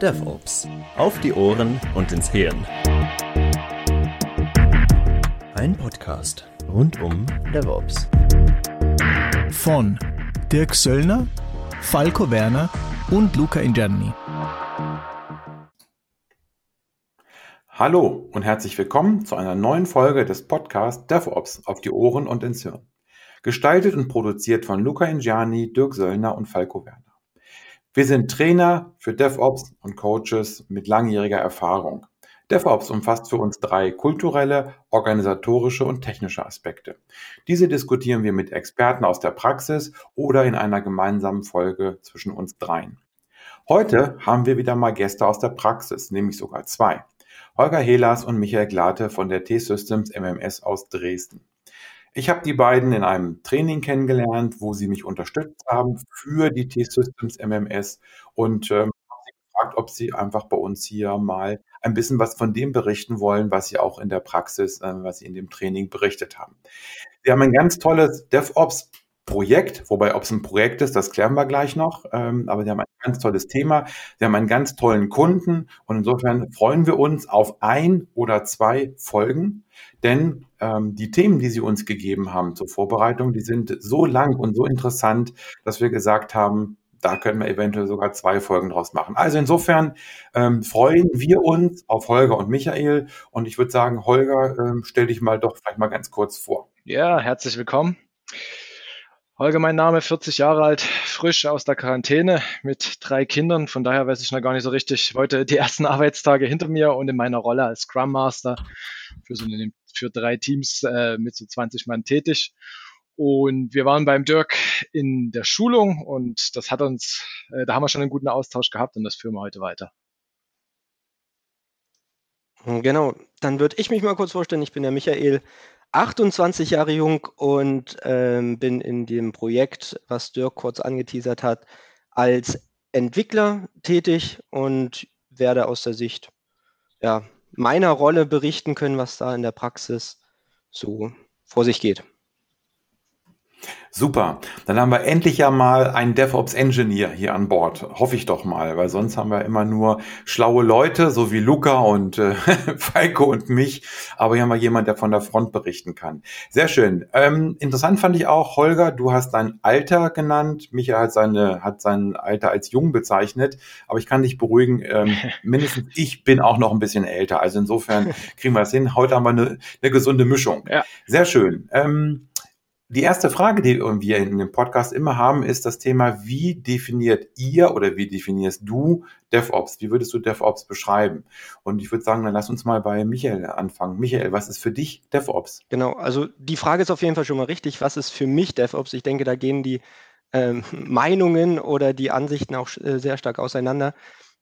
DevOps. Auf die Ohren und ins Hirn. Ein Podcast rund um DevOps. Von Dirk Söllner, Falco Werner und Luca Ingerni. Hallo und herzlich willkommen zu einer neuen Folge des Podcasts DevOps auf die Ohren und ins Hirn. Gestaltet und produziert von Luca Ingiani, Dirk Söllner und Falco Werner. Wir sind Trainer für DevOps und Coaches mit langjähriger Erfahrung. DevOps umfasst für uns drei kulturelle, organisatorische und technische Aspekte. Diese diskutieren wir mit Experten aus der Praxis oder in einer gemeinsamen Folge zwischen uns dreien. Heute haben wir wieder mal Gäste aus der Praxis, nämlich sogar zwei. Holger Helas und Michael Glate von der T-Systems MMS aus Dresden. Ich habe die beiden in einem Training kennengelernt, wo sie mich unterstützt haben für die T-Systems MMS und ähm, habe sie gefragt, ob sie einfach bei uns hier mal ein bisschen was von dem berichten wollen, was sie auch in der Praxis, äh, was sie in dem Training berichtet haben. Sie haben ein ganz tolles DevOps Projekt, wobei ob es ein Projekt ist, das klären wir gleich noch. Ähm, aber sie haben ein ganz tolles Thema, sie haben einen ganz tollen Kunden und insofern freuen wir uns auf ein oder zwei Folgen, denn ähm, die Themen, die sie uns gegeben haben zur Vorbereitung, die sind so lang und so interessant, dass wir gesagt haben, da können wir eventuell sogar zwei Folgen draus machen. Also insofern ähm, freuen wir uns auf Holger und Michael und ich würde sagen, Holger, ähm, stell dich mal doch vielleicht mal ganz kurz vor. Ja, herzlich willkommen. Holger, mein Name, 40 Jahre alt, frisch aus der Quarantäne mit drei Kindern. Von daher weiß ich noch gar nicht so richtig. Heute die ersten Arbeitstage hinter mir und in meiner Rolle als Scrum Master für, so eine, für drei Teams äh, mit so 20 Mann tätig. Und wir waren beim Dirk in der Schulung und das hat uns, äh, da haben wir schon einen guten Austausch gehabt und das führen wir heute weiter. Genau, dann würde ich mich mal kurz vorstellen. Ich bin der Michael, 28 Jahre jung und ähm, bin in dem Projekt, was Dirk kurz angeteasert hat, als Entwickler tätig und werde aus der Sicht ja, meiner Rolle berichten können, was da in der Praxis so vor sich geht. Super. Dann haben wir endlich ja mal einen DevOps Engineer hier an Bord. Hoffe ich doch mal, weil sonst haben wir immer nur schlaue Leute, so wie Luca und äh, Falco und mich. Aber hier haben wir jemand, der von der Front berichten kann. Sehr schön. Ähm, interessant fand ich auch, Holger, du hast dein Alter genannt. Michael hat, seine, hat sein Alter als jung bezeichnet. Aber ich kann dich beruhigen, ähm, mindestens ich bin auch noch ein bisschen älter. Also insofern kriegen wir das hin. Heute haben wir eine, eine gesunde Mischung. Ja. Sehr schön. Ähm, die erste Frage, die wir in dem Podcast immer haben, ist das Thema, wie definiert ihr oder wie definierst du DevOps? Wie würdest du DevOps beschreiben? Und ich würde sagen, dann lass uns mal bei Michael anfangen. Michael, was ist für dich DevOps? Genau, also die Frage ist auf jeden Fall schon mal richtig. Was ist für mich DevOps? Ich denke, da gehen die ähm, Meinungen oder die Ansichten auch äh, sehr stark auseinander.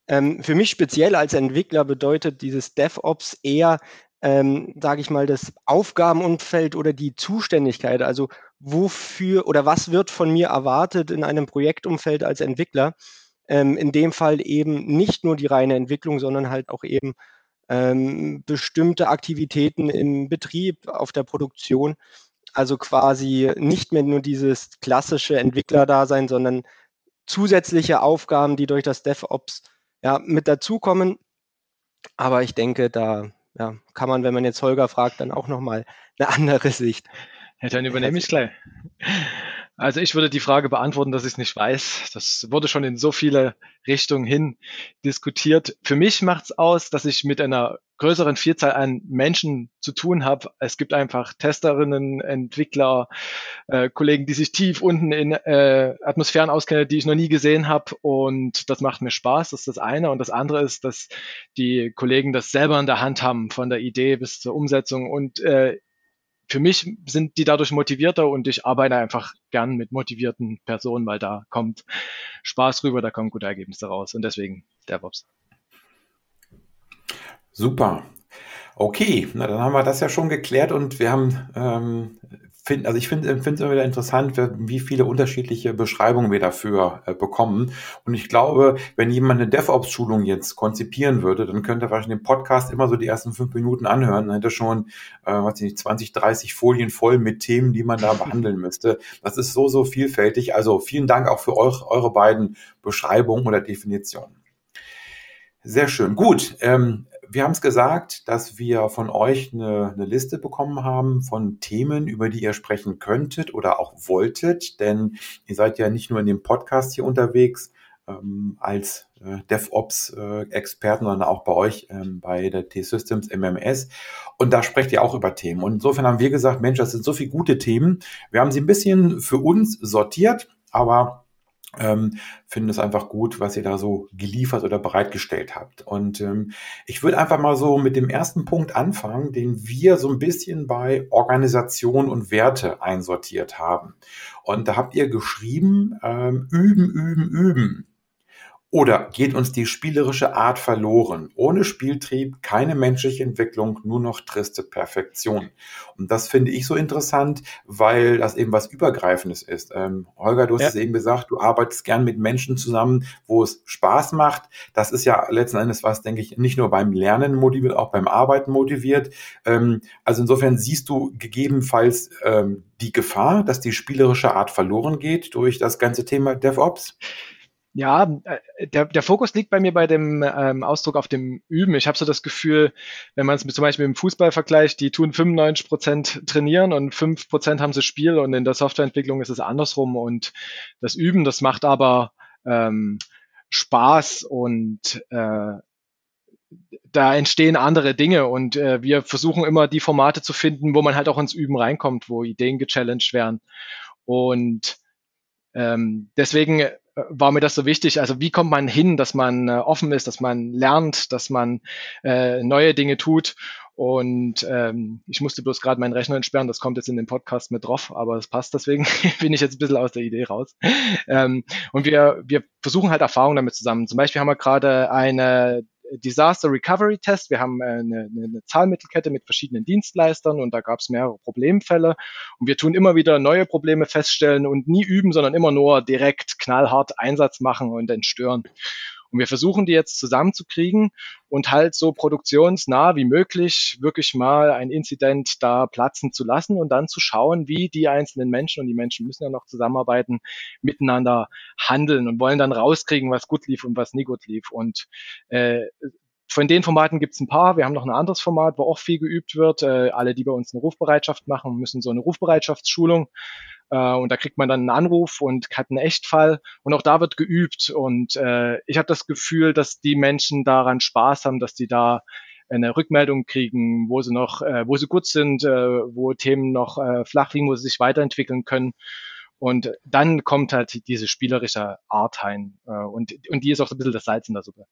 Ähm, für mich speziell als Entwickler bedeutet dieses DevOps eher ähm, sage ich mal, das Aufgabenumfeld oder die Zuständigkeit, also wofür oder was wird von mir erwartet in einem Projektumfeld als Entwickler. Ähm, in dem Fall eben nicht nur die reine Entwicklung, sondern halt auch eben ähm, bestimmte Aktivitäten im Betrieb, auf der Produktion. Also quasi nicht mehr nur dieses klassische Entwicklerdasein, sondern zusätzliche Aufgaben, die durch das DevOps ja, mit dazukommen. Aber ich denke, da ja, kann man, wenn man jetzt Holger fragt, dann auch nochmal eine andere Sicht. Ja, dann übernehme ich gleich. Also ich würde die Frage beantworten, dass ich es nicht weiß. Das wurde schon in so viele Richtungen hin diskutiert. Für mich macht es aus, dass ich mit einer größeren Vielzahl an Menschen zu tun habe. Es gibt einfach Testerinnen, Entwickler, äh, Kollegen, die sich tief unten in äh, Atmosphären auskennen, die ich noch nie gesehen habe. Und das macht mir Spaß. Das ist das eine. Und das andere ist, dass die Kollegen das selber in der Hand haben, von der Idee bis zur Umsetzung. Und äh, für mich sind die dadurch motivierter und ich arbeite einfach gern mit motivierten Personen, weil da kommt Spaß rüber, da kommen gute Ergebnisse raus und deswegen DevOps. Super. Okay, na dann haben wir das ja schon geklärt und wir haben ähm, find, also ich finde es immer wieder interessant, wie viele unterschiedliche Beschreibungen wir dafür äh, bekommen. Und ich glaube, wenn jemand eine DevOps-Schulung jetzt konzipieren würde, dann könnte er wahrscheinlich den Podcast immer so die ersten fünf Minuten anhören. Dann hätte schon, äh, weiß ich nicht, 20, 30 Folien voll mit Themen, die man da behandeln müsste. Das ist so, so vielfältig. Also vielen Dank auch für euch, eure beiden Beschreibungen oder Definitionen. Sehr schön. Gut. Ähm, wir haben es gesagt, dass wir von euch eine, eine, Liste bekommen haben von Themen, über die ihr sprechen könntet oder auch wolltet, denn ihr seid ja nicht nur in dem Podcast hier unterwegs ähm, als äh, DevOps-Experten, äh, sondern auch bei euch ähm, bei der T-Systems MMS. Und da sprecht ihr auch über Themen. Und insofern haben wir gesagt, Mensch, das sind so viele gute Themen. Wir haben sie ein bisschen für uns sortiert, aber ähm, finde es einfach gut, was ihr da so geliefert oder bereitgestellt habt. Und ähm, ich würde einfach mal so mit dem ersten Punkt anfangen, den wir so ein bisschen bei Organisation und Werte einsortiert haben. Und da habt ihr geschrieben, ähm, üben, üben, üben. Oder geht uns die spielerische Art verloren? Ohne Spieltrieb keine menschliche Entwicklung, nur noch triste Perfektion. Und das finde ich so interessant, weil das eben was Übergreifendes ist. Ähm, Holger, du hast ja. es eben gesagt, du arbeitest gern mit Menschen zusammen, wo es Spaß macht. Das ist ja letzten Endes was, denke ich, nicht nur beim Lernen motiviert, auch beim Arbeiten motiviert. Ähm, also insofern siehst du gegebenenfalls ähm, die Gefahr, dass die spielerische Art verloren geht durch das ganze Thema DevOps. Ja, äh, der, der Fokus liegt bei mir bei dem ähm, Ausdruck auf dem Üben. Ich habe so das Gefühl, wenn man es zum Beispiel mit dem Fußball vergleicht, die tun 95 Prozent trainieren und 5 Prozent haben sie Spiel und in der Softwareentwicklung ist es andersrum. Und das Üben, das macht aber ähm, Spaß und äh, da entstehen andere Dinge und äh, wir versuchen immer die Formate zu finden, wo man halt auch ins Üben reinkommt, wo Ideen gechallenged werden. Und ähm, deswegen war mir das so wichtig. Also wie kommt man hin, dass man äh, offen ist, dass man lernt, dass man äh, neue Dinge tut. Und ähm, ich musste bloß gerade meinen Rechner entsperren, das kommt jetzt in den Podcast mit drauf, aber es passt, deswegen bin ich jetzt ein bisschen aus der Idee raus. Ähm, und wir, wir versuchen halt Erfahrungen damit zusammen. Zum Beispiel haben wir gerade eine Disaster Recovery Test. Wir haben äh, eine, eine Zahlmittelkette mit verschiedenen Dienstleistern und da gab es mehrere Problemfälle. Und wir tun immer wieder neue Probleme feststellen und nie üben, sondern immer nur direkt knallhart Einsatz machen und entstören. Und wir versuchen die jetzt zusammenzukriegen und halt so produktionsnah wie möglich wirklich mal ein Inzident da platzen zu lassen und dann zu schauen, wie die einzelnen Menschen, und die Menschen müssen ja noch zusammenarbeiten, miteinander handeln und wollen dann rauskriegen, was gut lief und was nie gut lief. Und äh, von den Formaten gibt es ein paar. Wir haben noch ein anderes Format, wo auch viel geübt wird. Äh, alle, die bei uns eine Rufbereitschaft machen, müssen so eine Rufbereitschaftsschulung äh, und da kriegt man dann einen Anruf und hat einen Echtfall und auch da wird geübt. Und äh, ich habe das Gefühl, dass die Menschen daran Spaß haben, dass die da eine Rückmeldung kriegen, wo sie noch, äh, wo sie gut sind, äh, wo Themen noch äh, flach liegen, wo sie sich weiterentwickeln können. Und dann kommt halt diese spielerische Art rein. Äh, und, und die ist auch so ein bisschen das Salz in der Suppe.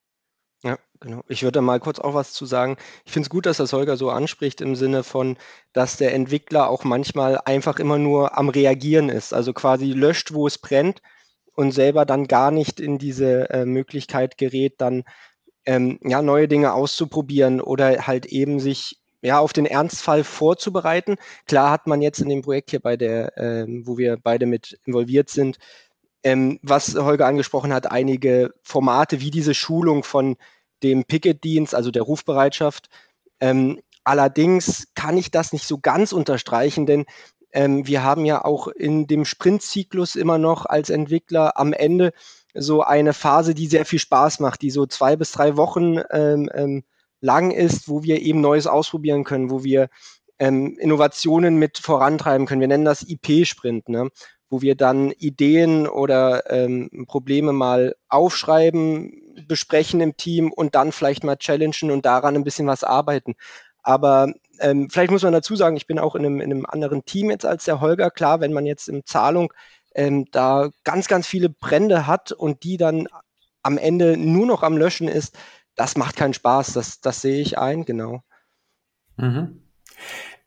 Ja, genau. Ich würde da mal kurz auch was zu sagen. Ich finde es gut, dass das Holger so anspricht im Sinne von, dass der Entwickler auch manchmal einfach immer nur am Reagieren ist. Also quasi löscht, wo es brennt und selber dann gar nicht in diese äh, Möglichkeit gerät, dann ähm, ja, neue Dinge auszuprobieren oder halt eben sich ja, auf den Ernstfall vorzubereiten. Klar hat man jetzt in dem Projekt hier bei der, ähm, wo wir beide mit involviert sind, ähm, was Holger angesprochen hat, einige Formate wie diese Schulung von dem Picket-Dienst, also der Rufbereitschaft. Ähm, allerdings kann ich das nicht so ganz unterstreichen, denn ähm, wir haben ja auch in dem Sprintzyklus immer noch als Entwickler am Ende so eine Phase, die sehr viel Spaß macht, die so zwei bis drei Wochen ähm, ähm, lang ist, wo wir eben Neues ausprobieren können, wo wir ähm, Innovationen mit vorantreiben können. Wir nennen das IP-Sprint. Ne? Wo wir dann Ideen oder ähm, Probleme mal aufschreiben, besprechen im Team und dann vielleicht mal challengen und daran ein bisschen was arbeiten. Aber ähm, vielleicht muss man dazu sagen, ich bin auch in einem, in einem anderen Team jetzt als der Holger. Klar, wenn man jetzt in Zahlung ähm, da ganz, ganz viele Brände hat und die dann am Ende nur noch am Löschen ist, das macht keinen Spaß. Das, das sehe ich ein, genau. Mhm.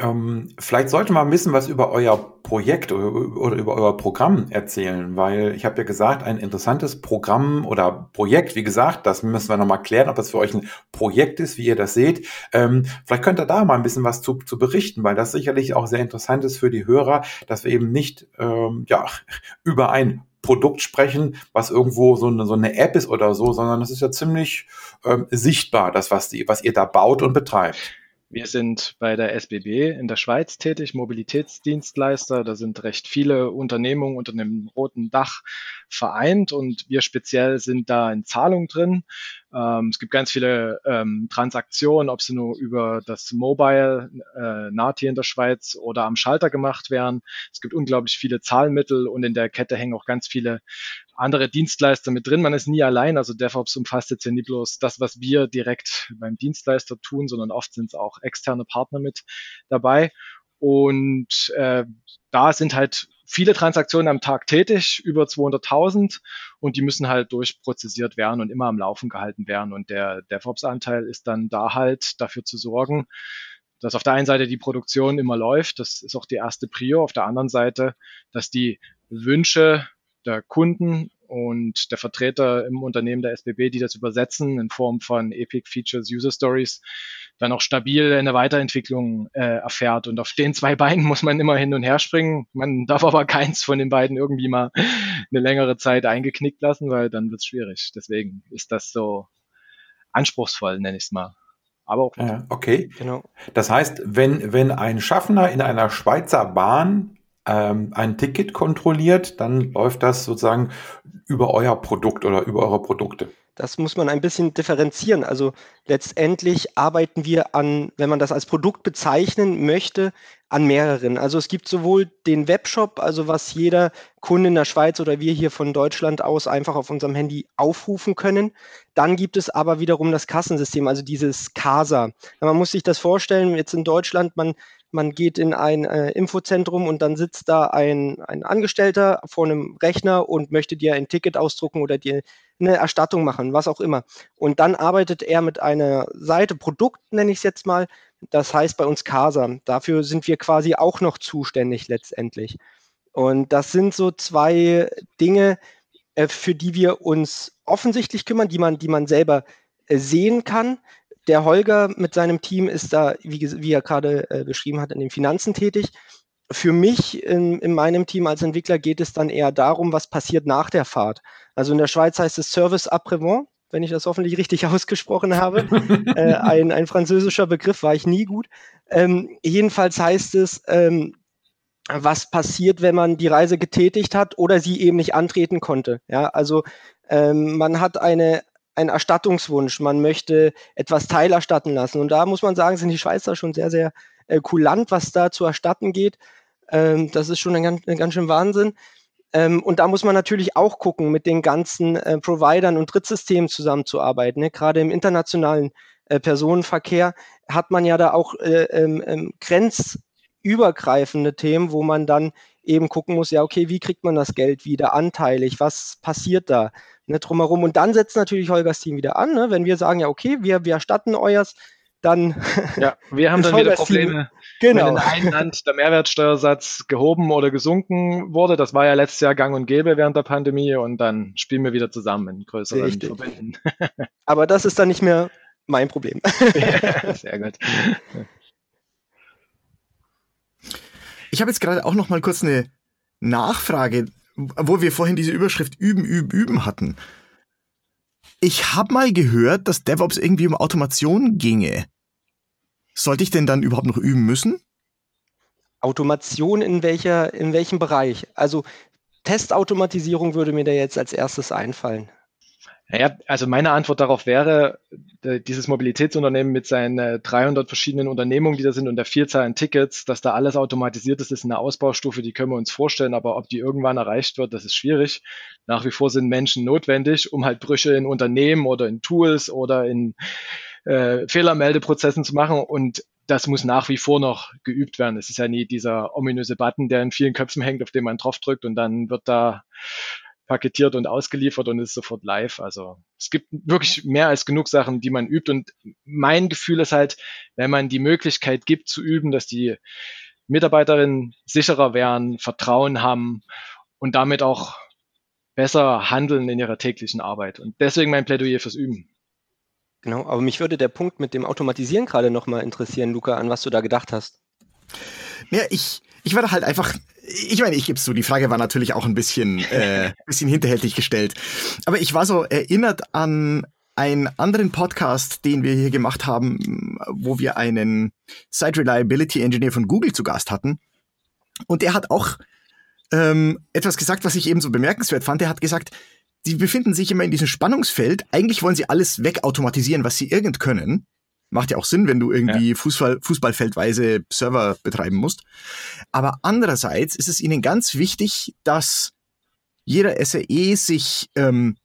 Ähm, vielleicht sollte man ein bisschen was über euer Projekt oder, oder über euer Programm erzählen, weil ich habe ja gesagt, ein interessantes Programm oder Projekt, wie gesagt, das müssen wir nochmal klären, ob das für euch ein Projekt ist, wie ihr das seht. Ähm, vielleicht könnt ihr da mal ein bisschen was zu, zu berichten, weil das sicherlich auch sehr interessant ist für die Hörer, dass wir eben nicht ähm, ja, über ein Produkt sprechen, was irgendwo so eine, so eine App ist oder so, sondern es ist ja ziemlich ähm, sichtbar, das, was, die, was ihr da baut und betreibt. Wir sind bei der SBB in der Schweiz tätig, Mobilitätsdienstleister. Da sind recht viele Unternehmungen unter einem roten Dach vereint und wir speziell sind da in Zahlung drin. Ähm, es gibt ganz viele ähm, Transaktionen, ob sie nur über das Mobile äh, naht hier in der Schweiz oder am Schalter gemacht werden. Es gibt unglaublich viele Zahlmittel und in der Kette hängen auch ganz viele andere Dienstleister mit drin. Man ist nie allein. Also DevOps umfasst jetzt ja nie bloß das, was wir direkt beim Dienstleister tun, sondern oft sind es auch externe Partner mit dabei. Und äh, da sind halt viele Transaktionen am Tag tätig, über 200.000 und die müssen halt durchprozessiert werden und immer am Laufen gehalten werden. Und der DevOps-Anteil ist dann da halt dafür zu sorgen, dass auf der einen Seite die Produktion immer läuft, das ist auch die erste Prio, auf der anderen Seite, dass die Wünsche der Kunden und der Vertreter im Unternehmen der SBB, die das übersetzen in Form von Epic Features, User Stories, dann auch stabil eine Weiterentwicklung äh, erfährt. Und auf den zwei Beinen muss man immer hin und her springen. Man darf aber keins von den beiden irgendwie mal eine längere Zeit eingeknickt lassen, weil dann wird es schwierig. Deswegen ist das so anspruchsvoll, nenne ich es mal. Aber auch. Ja, okay. Genau. Das heißt, wenn, wenn ein Schaffner in einer Schweizer Bahn ähm, ein Ticket kontrolliert, dann läuft das sozusagen über euer Produkt oder über eure Produkte. Das muss man ein bisschen differenzieren. Also letztendlich arbeiten wir an, wenn man das als Produkt bezeichnen möchte, an mehreren. Also es gibt sowohl den Webshop, also was jeder Kunde in der Schweiz oder wir hier von Deutschland aus einfach auf unserem Handy aufrufen können. Dann gibt es aber wiederum das Kassensystem, also dieses CASA. Man muss sich das vorstellen, jetzt in Deutschland, man man geht in ein äh, Infozentrum und dann sitzt da ein, ein Angestellter vor einem Rechner und möchte dir ein Ticket ausdrucken oder dir eine Erstattung machen, was auch immer. Und dann arbeitet er mit einer Seite, Produkt nenne ich es jetzt mal, das heißt bei uns Casa. Dafür sind wir quasi auch noch zuständig letztendlich. Und das sind so zwei Dinge, äh, für die wir uns offensichtlich kümmern, die man, die man selber äh, sehen kann der Holger mit seinem Team ist da, wie, wie er gerade äh, beschrieben hat, in den Finanzen tätig. Für mich in, in, meinem Team als Entwickler geht es dann eher darum, was passiert nach der Fahrt. Also in der Schweiz heißt es Service après-vent, wenn ich das hoffentlich richtig ausgesprochen habe. äh, ein, ein, französischer Begriff war ich nie gut. Ähm, jedenfalls heißt es, ähm, was passiert, wenn man die Reise getätigt hat oder sie eben nicht antreten konnte. Ja, also ähm, man hat eine, ein Erstattungswunsch, man möchte etwas teilerstatten lassen. Und da muss man sagen, sind die Schweizer schon sehr, sehr äh, kulant, was da zu erstatten geht. Ähm, das ist schon ein ganz, ein ganz schön Wahnsinn. Ähm, und da muss man natürlich auch gucken, mit den ganzen äh, Providern und Drittsystemen zusammenzuarbeiten. Ne? Gerade im internationalen äh, Personenverkehr hat man ja da auch äh, ähm, ähm, grenzübergreifende Themen, wo man dann eben gucken muss, ja, okay, wie kriegt man das Geld wieder anteilig? Was passiert da? ne, drumherum. Und dann setzt natürlich Holgers Team wieder an, ne? wenn wir sagen, ja, okay, wir, wir erstatten euers, dann. Ja, wir haben dann wieder Probleme. Genau. Wenn in einem Land der Mehrwertsteuersatz gehoben oder gesunken wurde, das war ja letztes Jahr gang und gäbe während der Pandemie und dann spielen wir wieder zusammen in größeren Richtig. Verbänden. Aber das ist dann nicht mehr mein Problem. sehr gut. Ich habe jetzt gerade auch noch mal kurz eine Nachfrage wo wir vorhin diese Überschrift üben, üben, üben hatten. Ich habe mal gehört, dass DevOps irgendwie um Automation ginge. Sollte ich denn dann überhaupt noch üben müssen? Automation in welcher, in welchem Bereich? Also Testautomatisierung würde mir da jetzt als erstes einfallen. Naja, also meine Antwort darauf wäre, dieses Mobilitätsunternehmen mit seinen 300 verschiedenen Unternehmungen, die da sind und der Vielzahl an Tickets, dass da alles automatisiert ist, ist eine Ausbaustufe, die können wir uns vorstellen, aber ob die irgendwann erreicht wird, das ist schwierig. Nach wie vor sind Menschen notwendig, um halt Brüche in Unternehmen oder in Tools oder in äh, Fehlermeldeprozessen zu machen und das muss nach wie vor noch geübt werden. Es ist ja nie dieser ominöse Button, der in vielen Köpfen hängt, auf den man draufdrückt und dann wird da paketiert und ausgeliefert und ist sofort live. Also es gibt wirklich mehr als genug Sachen, die man übt. Und mein Gefühl ist halt, wenn man die Möglichkeit gibt zu üben, dass die Mitarbeiterinnen sicherer werden, Vertrauen haben und damit auch besser handeln in ihrer täglichen Arbeit. Und deswegen mein Plädoyer fürs Üben. Genau, aber mich würde der Punkt mit dem Automatisieren gerade nochmal interessieren, Luca, an was du da gedacht hast. Ja, ich, ich war da halt einfach, ich meine, ich gebe zu, die Frage war natürlich auch ein bisschen, äh, bisschen hinterhältig gestellt. Aber ich war so erinnert an einen anderen Podcast, den wir hier gemacht haben, wo wir einen Site Reliability Engineer von Google zu Gast hatten. Und der hat auch ähm, etwas gesagt, was ich eben so bemerkenswert fand. Er hat gesagt, die befinden sich immer in diesem Spannungsfeld. Eigentlich wollen sie alles wegautomatisieren, was sie irgend können. Macht ja auch Sinn, wenn du irgendwie ja. Fußball, Fußballfeldweise Server betreiben musst. Aber andererseits ist es ihnen ganz wichtig, dass jeder SAE sich ähm,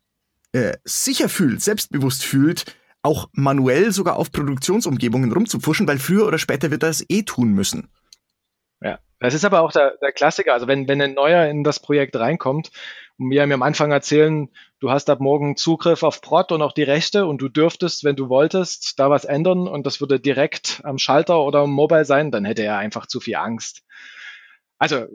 äh, sicher fühlt, selbstbewusst fühlt, auch manuell sogar auf Produktionsumgebungen rumzupfuschen, weil früher oder später wird er es eh tun müssen. Das ist aber auch der, der Klassiker. Also wenn, wenn ein Neuer in das Projekt reinkommt und mir am Anfang erzählen, du hast ab morgen Zugriff auf Prot und auch die Rechte und du dürftest, wenn du wolltest, da was ändern und das würde direkt am Schalter oder am Mobile sein, dann hätte er einfach zu viel Angst. Also,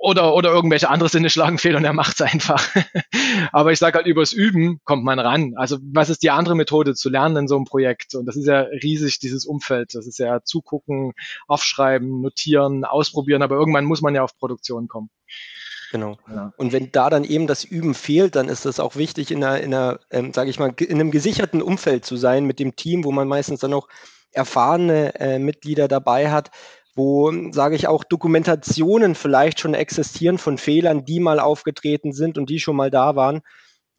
oder, oder irgendwelche andere Sinne schlagen fehl und er macht's einfach. Aber ich sage halt, übers Üben kommt man ran. Also, was ist die andere Methode zu lernen in so einem Projekt? Und das ist ja riesig, dieses Umfeld. Das ist ja zugucken, aufschreiben, notieren, ausprobieren. Aber irgendwann muss man ja auf Produktion kommen. Genau. Ja. Und wenn da dann eben das Üben fehlt, dann ist es auch wichtig, in einer, in einer ähm, sage ich mal, in einem gesicherten Umfeld zu sein mit dem Team, wo man meistens dann auch erfahrene äh, Mitglieder dabei hat, wo, sage ich auch, Dokumentationen vielleicht schon existieren von Fehlern, die mal aufgetreten sind und die schon mal da waren.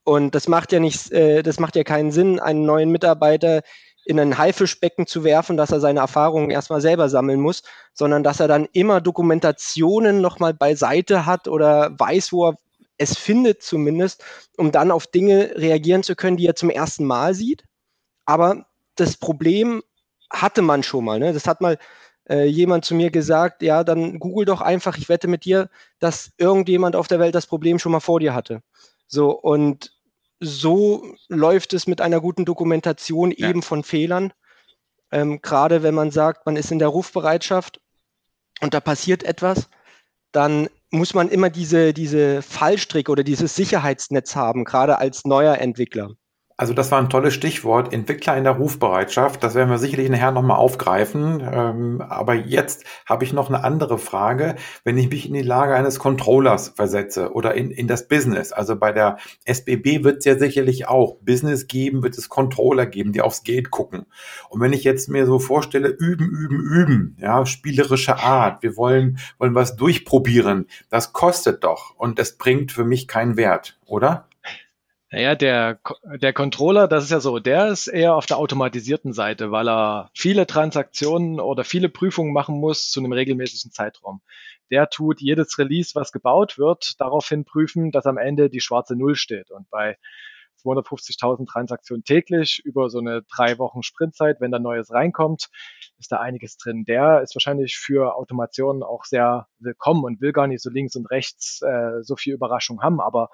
Und das macht ja nicht, äh, das macht ja keinen Sinn, einen neuen Mitarbeiter in ein Haifischbecken zu werfen, dass er seine Erfahrungen erstmal selber sammeln muss, sondern dass er dann immer Dokumentationen nochmal beiseite hat oder weiß, wo er es findet zumindest, um dann auf Dinge reagieren zu können, die er zum ersten Mal sieht. Aber das Problem hatte man schon mal. Ne? Das hat mal äh, jemand zu mir gesagt, ja, dann google doch einfach, ich wette mit dir, dass irgendjemand auf der Welt das Problem schon mal vor dir hatte. So, und so läuft es mit einer guten Dokumentation ja. eben von Fehlern. Ähm, Gerade wenn man sagt, man ist in der Rufbereitschaft und da passiert etwas, dann muss man immer diese, diese Fallstricke oder dieses Sicherheitsnetz haben, gerade als neuer Entwickler. Also das war ein tolles Stichwort, Entwickler in der Rufbereitschaft. Das werden wir sicherlich nachher nochmal aufgreifen. Ähm, aber jetzt habe ich noch eine andere Frage. Wenn ich mich in die Lage eines Controllers versetze oder in, in das Business, also bei der SBB wird es ja sicherlich auch Business geben, wird es Controller geben, die aufs Geld gucken. Und wenn ich jetzt mir so vorstelle, üben, üben, üben, ja, spielerische Art, wir wollen, wollen was durchprobieren, das kostet doch und es bringt für mich keinen Wert, oder? Naja, der, der Controller, das ist ja so, der ist eher auf der automatisierten Seite, weil er viele Transaktionen oder viele Prüfungen machen muss zu einem regelmäßigen Zeitraum. Der tut jedes Release, was gebaut wird, daraufhin prüfen, dass am Ende die schwarze Null steht. Und bei 250.000 Transaktionen täglich über so eine drei Wochen Sprintzeit, wenn da Neues reinkommt, ist da einiges drin. Der ist wahrscheinlich für Automationen auch sehr willkommen und will gar nicht so links und rechts äh, so viel Überraschung haben. Aber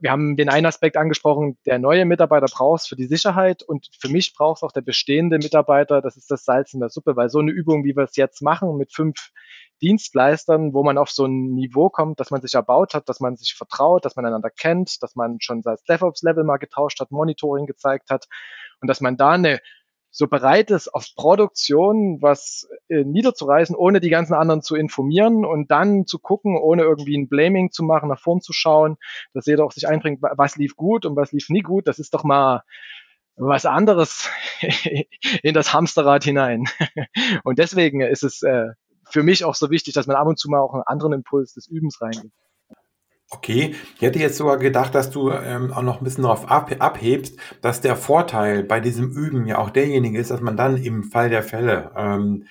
wir haben den einen Aspekt angesprochen, der neue Mitarbeiter brauchst für die Sicherheit und für mich braucht auch der bestehende Mitarbeiter, das ist das Salz in der Suppe, weil so eine Übung, wie wir es jetzt machen mit fünf Dienstleistern, wo man auf so ein Niveau kommt, dass man sich erbaut hat, dass man sich vertraut, dass man einander kennt, dass man schon das DevOps-Level mal getauscht hat, Monitoring gezeigt hat und dass man da eine so bereit ist, auf Produktion was äh, niederzureißen, ohne die ganzen anderen zu informieren und dann zu gucken, ohne irgendwie ein Blaming zu machen, nach vorn zu schauen, dass jeder auch sich einbringt, was lief gut und was lief nie gut. Das ist doch mal was anderes in das Hamsterrad hinein. Und deswegen ist es äh, für mich auch so wichtig, dass man ab und zu mal auch einen anderen Impuls des Übens reingeht. Okay, ich hätte jetzt sogar gedacht, dass du ähm, auch noch ein bisschen darauf ab, abhebst, dass der Vorteil bei diesem Üben ja auch derjenige ist, dass man dann im Fall der Fälle ähm,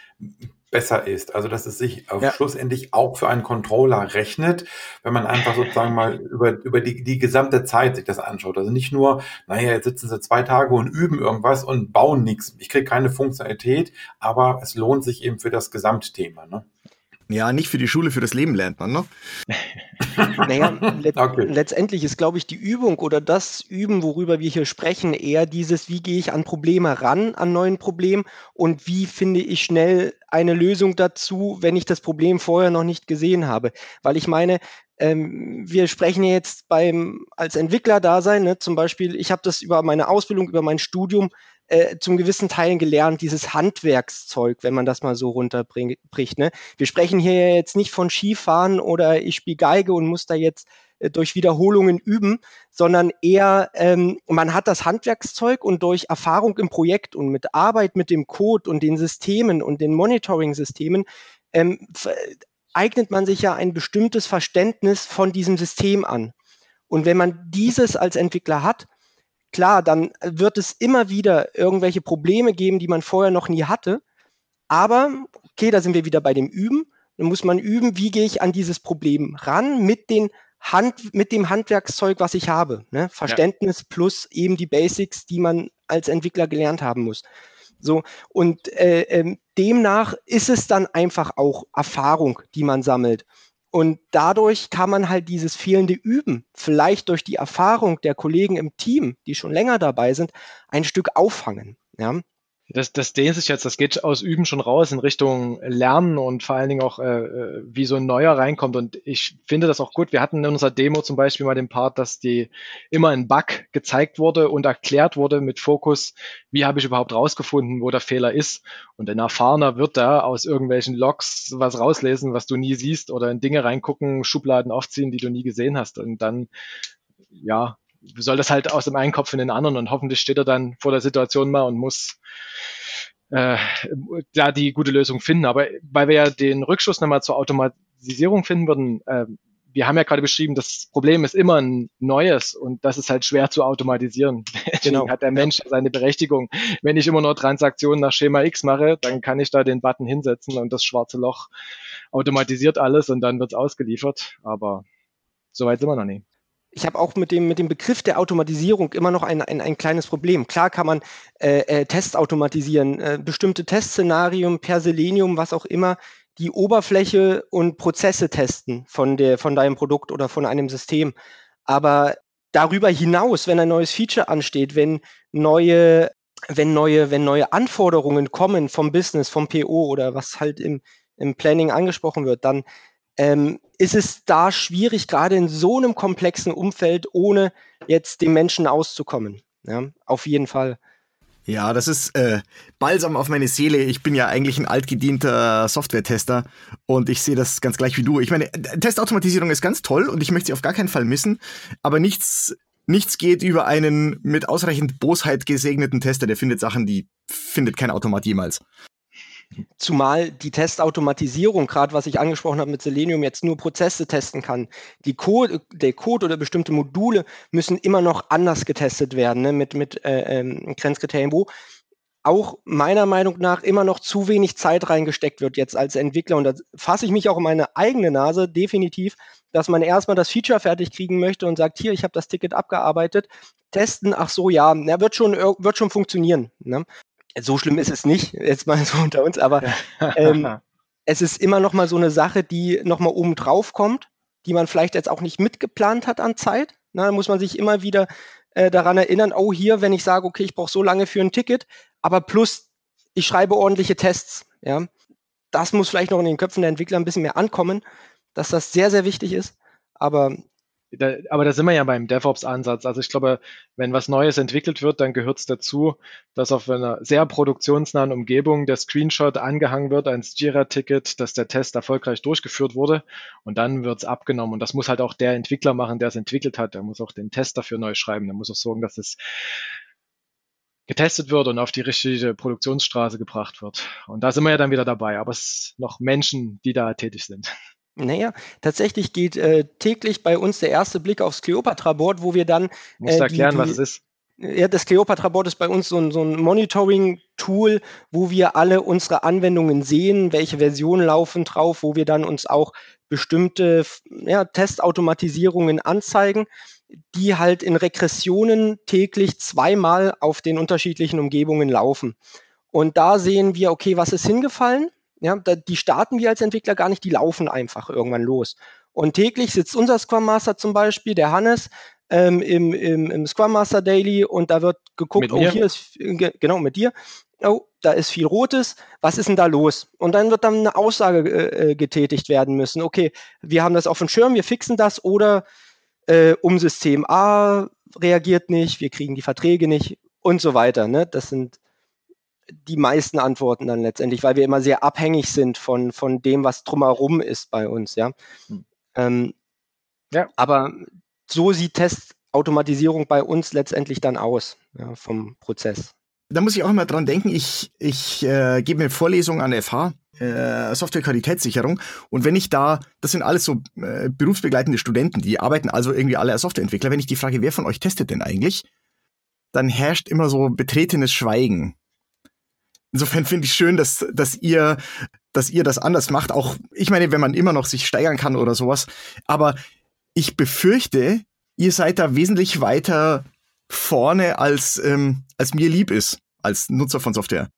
besser ist. Also dass es sich ja. schlussendlich auch für einen Controller rechnet, wenn man einfach sozusagen mal über, über die, die gesamte Zeit sich das anschaut. Also nicht nur, naja, jetzt sitzen sie zwei Tage und üben irgendwas und bauen nichts. Ich kriege keine Funktionalität, aber es lohnt sich eben für das Gesamtthema. Ne? Ja, nicht für die Schule, für das Leben lernt man, ne? naja, let okay. letztendlich ist, glaube ich, die Übung oder das Üben, worüber wir hier sprechen, eher dieses, wie gehe ich an Probleme ran, an neuen Problemen und wie finde ich schnell eine Lösung dazu, wenn ich das Problem vorher noch nicht gesehen habe. Weil ich meine, ähm, wir sprechen jetzt beim als Entwickler da sein, ne? zum Beispiel, ich habe das über meine Ausbildung, über mein Studium äh, zum gewissen Teilen gelernt, dieses Handwerkszeug, wenn man das mal so runterbricht. Ne? Wir sprechen hier jetzt nicht von Skifahren oder ich spiele Geige und muss da jetzt äh, durch Wiederholungen üben, sondern eher, ähm, man hat das Handwerkszeug und durch Erfahrung im Projekt und mit Arbeit mit dem Code und den Systemen und den Monitoring-Systemen ähm, eignet man sich ja ein bestimmtes Verständnis von diesem System an. Und wenn man dieses als Entwickler hat, klar, dann wird es immer wieder irgendwelche Probleme geben, die man vorher noch nie hatte. Aber, okay, da sind wir wieder bei dem Üben. Dann muss man üben, wie gehe ich an dieses Problem ran mit den Hand, mit dem Handwerkszeug, was ich habe. Ne? Verständnis ja. plus eben die Basics, die man als Entwickler gelernt haben muss. So, und äh, äh, demnach ist es dann einfach auch Erfahrung, die man sammelt. Und dadurch kann man halt dieses fehlende Üben, vielleicht durch die Erfahrung der Kollegen im Team, die schon länger dabei sind, ein Stück auffangen. Ja? Das, das dehnt sich jetzt, das geht aus Üben schon raus in Richtung Lernen und vor allen Dingen auch, äh, äh, wie so ein neuer reinkommt. Und ich finde das auch gut. Wir hatten in unserer Demo zum Beispiel mal den Part, dass die immer ein Bug gezeigt wurde und erklärt wurde mit Fokus, wie habe ich überhaupt rausgefunden, wo der Fehler ist. Und ein Erfahrener wird da aus irgendwelchen Logs was rauslesen, was du nie siehst oder in Dinge reingucken, Schubladen aufziehen, die du nie gesehen hast. Und dann, ja, soll das halt aus dem einen Kopf in den anderen und hoffentlich steht er dann vor der Situation mal und muss äh, da die gute Lösung finden. Aber weil wir ja den Rückschluss nochmal zur Automatisierung finden würden, äh, wir haben ja gerade beschrieben, das Problem ist immer ein neues und das ist halt schwer zu automatisieren. Genau. hat der Mensch seine Berechtigung. Wenn ich immer nur Transaktionen nach Schema X mache, dann kann ich da den Button hinsetzen und das schwarze Loch automatisiert alles und dann wird's ausgeliefert. Aber soweit sind wir noch nicht ich habe auch mit dem, mit dem Begriff der Automatisierung immer noch ein, ein, ein kleines Problem. Klar kann man äh, äh, Tests automatisieren, äh, bestimmte Testszenarien per Selenium, was auch immer, die Oberfläche und Prozesse testen von, der, von deinem Produkt oder von einem System. Aber darüber hinaus, wenn ein neues Feature ansteht, wenn neue, wenn neue, wenn neue Anforderungen kommen vom Business, vom PO oder was halt im, im Planning angesprochen wird, dann ähm, ist es da schwierig, gerade in so einem komplexen Umfeld, ohne jetzt dem Menschen auszukommen. Ja, auf jeden Fall. Ja, das ist äh, balsam auf meine Seele. Ich bin ja eigentlich ein altgedienter Software-Tester und ich sehe das ganz gleich wie du. Ich meine, Testautomatisierung ist ganz toll und ich möchte sie auf gar keinen Fall missen, aber nichts, nichts geht über einen mit ausreichend Bosheit gesegneten Tester, der findet Sachen, die findet kein Automat jemals. Zumal die Testautomatisierung, gerade was ich angesprochen habe mit Selenium, jetzt nur Prozesse testen kann. Die Code, der Code oder bestimmte Module müssen immer noch anders getestet werden, ne, mit, mit äh, ähm, Grenzkriterien, wo auch meiner Meinung nach immer noch zu wenig Zeit reingesteckt wird jetzt als Entwickler. Und da fasse ich mich auch in meine eigene Nase, definitiv, dass man erstmal das Feature fertig kriegen möchte und sagt, hier, ich habe das Ticket abgearbeitet, testen, ach so, ja, na, wird schon, wird schon funktionieren. Ne? So schlimm ist es nicht, jetzt mal so unter uns, aber ähm, es ist immer noch mal so eine Sache, die noch mal oben drauf kommt, die man vielleicht jetzt auch nicht mitgeplant hat an Zeit. Na, da muss man sich immer wieder äh, daran erinnern, oh hier, wenn ich sage, okay, ich brauche so lange für ein Ticket, aber plus ich schreibe ordentliche Tests, ja. Das muss vielleicht noch in den Köpfen der Entwickler ein bisschen mehr ankommen, dass das sehr, sehr wichtig ist. Aber da, aber da sind wir ja beim DevOps-Ansatz. Also ich glaube, wenn was Neues entwickelt wird, dann gehört es dazu, dass auf einer sehr produktionsnahen Umgebung der Screenshot angehangen wird ans Jira-Ticket, dass der Test erfolgreich durchgeführt wurde und dann wird es abgenommen. Und das muss halt auch der Entwickler machen, der es entwickelt hat. Der muss auch den Test dafür neu schreiben. Der muss auch sorgen, dass es getestet wird und auf die richtige Produktionsstraße gebracht wird. Und da sind wir ja dann wieder dabei. Aber es sind noch Menschen, die da tätig sind. Naja, tatsächlich geht äh, täglich bei uns der erste Blick aufs Cleopatra-Board, wo wir dann. Musst äh, erklären, die, was es ist. Ja, das Cleopatra-Board ist bei uns so ein, so ein Monitoring-Tool, wo wir alle unsere Anwendungen sehen, welche Versionen laufen drauf, wo wir dann uns auch bestimmte ja, Testautomatisierungen anzeigen, die halt in Regressionen täglich zweimal auf den unterschiedlichen Umgebungen laufen. Und da sehen wir, okay, was ist hingefallen? Ja, da, die starten wir als Entwickler gar nicht, die laufen einfach irgendwann los. Und täglich sitzt unser Scrum Master zum Beispiel, der Hannes, ähm, im, im, im Scrum Master Daily und da wird geguckt, oh, hier ist, genau, mit dir, oh, da ist viel Rotes, was ist denn da los? Und dann wird dann eine Aussage äh, äh getätigt werden müssen, okay, wir haben das auf dem Schirm, wir fixen das oder äh, um System A reagiert nicht, wir kriegen die Verträge nicht und so weiter. Ne? Das sind die meisten Antworten dann letztendlich, weil wir immer sehr abhängig sind von, von dem, was drumherum ist bei uns, ja. Hm. Ähm, ja. Aber so sieht Testautomatisierung bei uns letztendlich dann aus, ja, vom Prozess. Da muss ich auch immer dran denken, ich, ich äh, gebe mir Vorlesungen an der FH äh, Softwarequalitätssicherung. Und wenn ich da, das sind alles so äh, berufsbegleitende Studenten, die arbeiten also irgendwie alle als Softwareentwickler. Wenn ich die frage, wer von euch testet denn eigentlich, dann herrscht immer so betretenes Schweigen. Insofern finde ich schön, dass, dass ihr, dass ihr das anders macht. Auch, ich meine, wenn man immer noch sich steigern kann oder sowas. Aber ich befürchte, ihr seid da wesentlich weiter vorne, als, ähm, als mir lieb ist, als Nutzer von Software.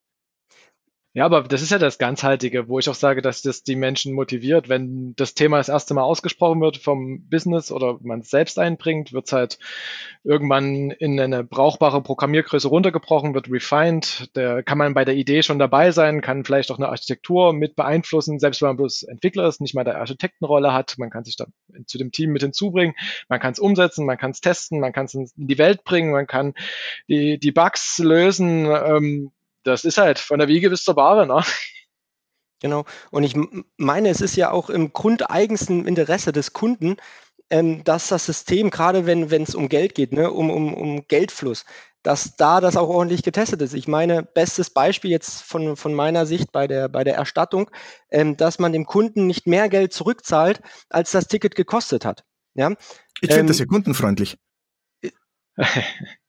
Ja, aber das ist ja das Ganzhaltige, wo ich auch sage, dass das die Menschen motiviert. Wenn das Thema das erste Mal ausgesprochen wird vom Business oder man es selbst einbringt, wird es halt irgendwann in eine brauchbare Programmiergröße runtergebrochen, wird refined. Da kann man bei der Idee schon dabei sein, kann vielleicht auch eine Architektur mit beeinflussen, selbst wenn man bloß Entwickler ist, nicht mal der Architektenrolle hat. Man kann sich da zu dem Team mit hinzubringen, man kann es umsetzen, man kann es testen, man kann es in die Welt bringen, man kann die, die Bugs lösen. Ähm, das ist halt von der Wiege bis zur Bahre, ne? Genau. Und ich meine, es ist ja auch im grundeigensten Interesse des Kunden, ähm, dass das System, gerade wenn es um Geld geht, ne, um, um, um Geldfluss, dass da das auch ordentlich getestet ist. Ich meine, bestes Beispiel jetzt von, von meiner Sicht bei der, bei der Erstattung, ähm, dass man dem Kunden nicht mehr Geld zurückzahlt, als das Ticket gekostet hat. Ja? Ich finde ähm, das ja kundenfreundlich.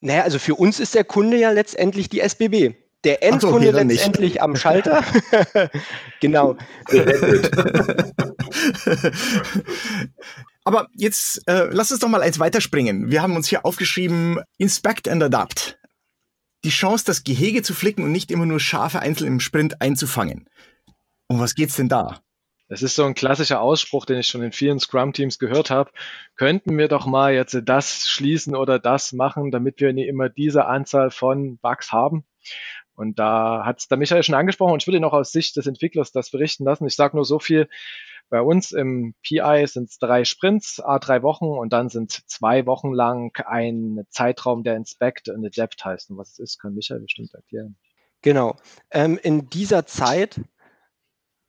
Naja, also für uns ist der Kunde ja letztendlich die SBB. Der Endkunde so, okay, letztendlich nicht. am Schalter. genau. Aber jetzt äh, lass uns doch mal eins weiterspringen. Wir haben uns hier aufgeschrieben, Inspect and Adapt. Die Chance, das Gehege zu flicken und nicht immer nur Schafe einzeln im Sprint einzufangen. Um was geht's denn da? Das ist so ein klassischer Ausspruch, den ich schon in vielen Scrum-Teams gehört habe. Könnten wir doch mal jetzt das schließen oder das machen, damit wir nicht immer diese Anzahl von Bugs haben? Und da hat es der Michael schon angesprochen und ich würde noch aus Sicht des Entwicklers das berichten lassen. Ich sage nur so viel. Bei uns im PI sind es drei Sprints, a drei Wochen und dann sind zwei Wochen lang ein Zeitraum, der Inspect und Adapt heißt. Und was es ist, kann Michael bestimmt erklären. Genau. Ähm, in dieser Zeit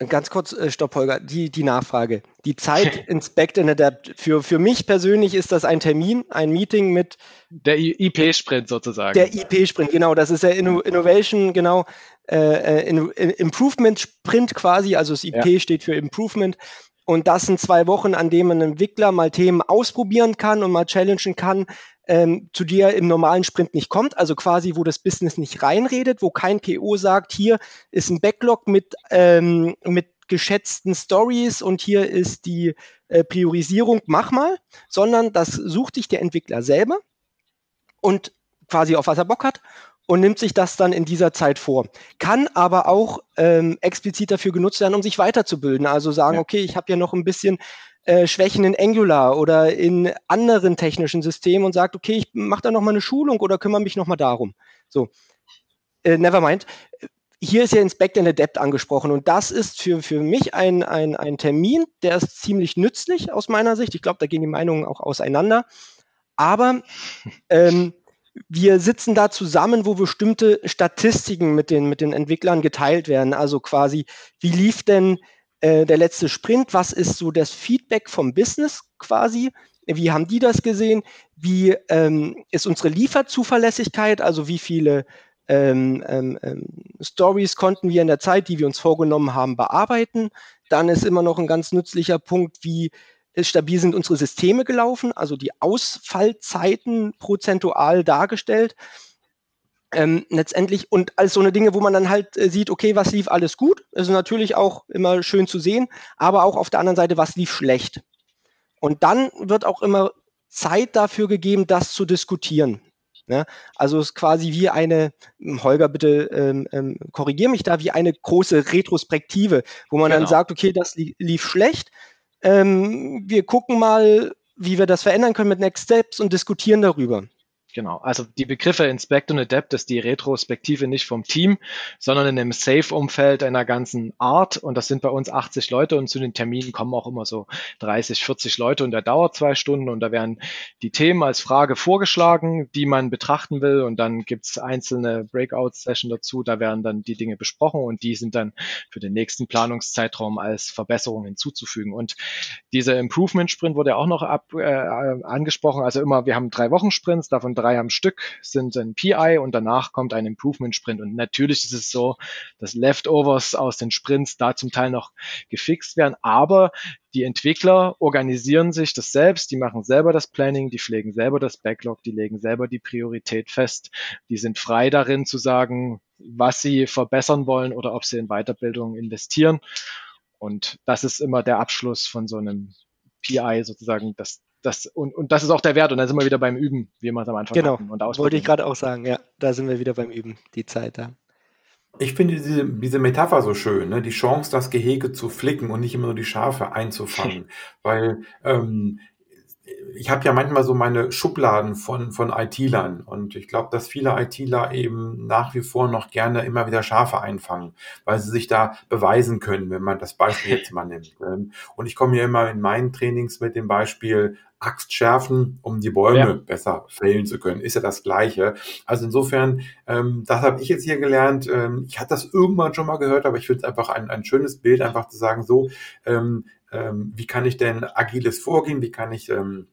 Ganz kurz, äh, Stopp, Holger, die, die Nachfrage. Die Zeit Inspect and Adapt. Für, für mich persönlich ist das ein Termin, ein Meeting mit. Der IP-Sprint sozusagen. Der IP-Sprint, genau. Das ist der Inno Innovation, genau. Äh, äh Improvement Sprint quasi. Also das IP ja. steht für Improvement. Und das sind zwei Wochen, an denen ein Entwickler mal Themen ausprobieren kann und mal challengen kann, ähm, zu dir im normalen Sprint nicht kommt, also quasi, wo das Business nicht reinredet, wo kein PO sagt, hier ist ein Backlog mit, ähm, mit geschätzten Stories und hier ist die äh, Priorisierung, mach mal, sondern das sucht sich der Entwickler selber und quasi auf was er Bock hat und nimmt sich das dann in dieser Zeit vor. Kann aber auch ähm, explizit dafür genutzt werden, um sich weiterzubilden. Also sagen, ja. okay, ich habe ja noch ein bisschen äh, Schwächen in Angular oder in anderen technischen Systemen und sagt, okay, ich mache da nochmal eine Schulung oder kümmere mich nochmal darum. So, äh, never mind. Hier ist ja Inspect and Adapt angesprochen und das ist für, für mich ein, ein, ein Termin, der ist ziemlich nützlich aus meiner Sicht. Ich glaube, da gehen die Meinungen auch auseinander. Aber ähm, wir sitzen da zusammen, wo bestimmte Statistiken mit den, mit den Entwicklern geteilt werden. Also quasi, wie lief denn äh, der letzte Sprint, was ist so das Feedback vom Business quasi? Wie haben die das gesehen? Wie ähm, ist unsere Lieferzuverlässigkeit? Also wie viele ähm, ähm, ähm, Stories konnten wir in der Zeit, die wir uns vorgenommen haben, bearbeiten? Dann ist immer noch ein ganz nützlicher Punkt, wie stabil sind unsere Systeme gelaufen, also die Ausfallzeiten prozentual dargestellt ähm, letztendlich und alles so eine Dinge, wo man dann halt äh, sieht, okay, was lief alles gut, ist natürlich auch immer schön zu sehen, aber auch auf der anderen Seite, was lief schlecht. Und dann wird auch immer Zeit dafür gegeben, das zu diskutieren. Ne? also es ist quasi wie eine, hm, Holger, bitte ähm, ähm, korrigier mich da, wie eine große Retrospektive, wo man genau. dann sagt, okay, das li lief schlecht. Ähm, wir gucken mal, wie wir das verändern können mit Next Steps und diskutieren darüber. Genau, also die Begriffe Inspect und Adapt ist die Retrospektive nicht vom Team, sondern in einem Safe-Umfeld einer ganzen Art. Und das sind bei uns 80 Leute und zu den Terminen kommen auch immer so 30, 40 Leute und der dauert zwei Stunden und da werden die Themen als Frage vorgeschlagen, die man betrachten will. Und dann gibt's einzelne Breakout-Session dazu, da werden dann die Dinge besprochen und die sind dann für den nächsten Planungszeitraum als Verbesserung hinzuzufügen. Und dieser Improvement-Sprint wurde auch noch ab, äh, angesprochen. Also immer, wir haben drei Wochen Sprints, davon drei drei am Stück sind ein PI und danach kommt ein Improvement Sprint. Und natürlich ist es so, dass Leftovers aus den Sprints da zum Teil noch gefixt werden, aber die Entwickler organisieren sich das selbst, die machen selber das Planning, die pflegen selber das Backlog, die legen selber die Priorität fest, die sind frei darin zu sagen, was sie verbessern wollen oder ob sie in Weiterbildung investieren. Und das ist immer der Abschluss von so einem PI sozusagen, das, das, und, und das ist auch der Wert. Und dann sind wir wieder beim Üben, wie wir es am Anfang genau. hatten. Genau, wollte ich gerade auch sagen, ja, da sind wir wieder beim Üben, die Zeit da. Ich finde diese, diese Metapher so schön, ne? die Chance, das Gehege zu flicken und nicht immer nur die Schafe einzufangen. Weil ähm, ich habe ja manchmal so meine Schubladen von, von IT-Lern und ich glaube, dass viele ITler eben nach wie vor noch gerne immer wieder Schafe einfangen, weil sie sich da beweisen können, wenn man das Beispiel jetzt mal nimmt. Ähm, und ich komme ja immer in meinen Trainings mit dem Beispiel Axt schärfen, um die Bäume ja. besser fällen zu können. Ist ja das Gleiche. Also insofern, ähm, das habe ich jetzt hier gelernt. Ähm, ich hatte das irgendwann schon mal gehört, aber ich finde es einfach ein, ein schönes Bild, einfach zu sagen, so, ähm, ähm, wie kann ich denn agiles Vorgehen, wie kann ich ähm,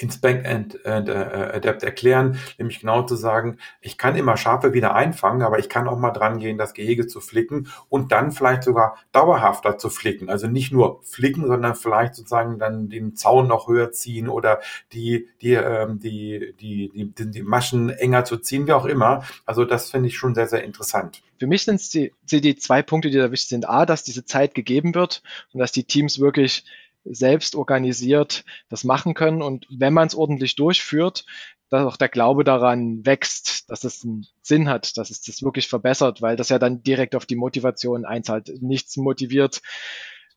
Inspect and, and uh, Adapt erklären, nämlich genau zu sagen, ich kann immer Schafe wieder einfangen, aber ich kann auch mal dran gehen, das Gehege zu flicken und dann vielleicht sogar dauerhafter zu flicken. Also nicht nur flicken, sondern vielleicht sozusagen dann den Zaun noch höher ziehen oder die, die, ähm, die, die, die, die, die Maschen enger zu ziehen, wie auch immer. Also das finde ich schon sehr, sehr interessant. Für mich sind es die, die zwei Punkte, die da wichtig sind. A, dass diese Zeit gegeben wird und dass die Teams wirklich selbst organisiert das machen können. Und wenn man es ordentlich durchführt, dass auch der Glaube daran wächst, dass es einen Sinn hat, dass es das wirklich verbessert, weil das ja dann direkt auf die Motivation einzahlt. Nichts motiviert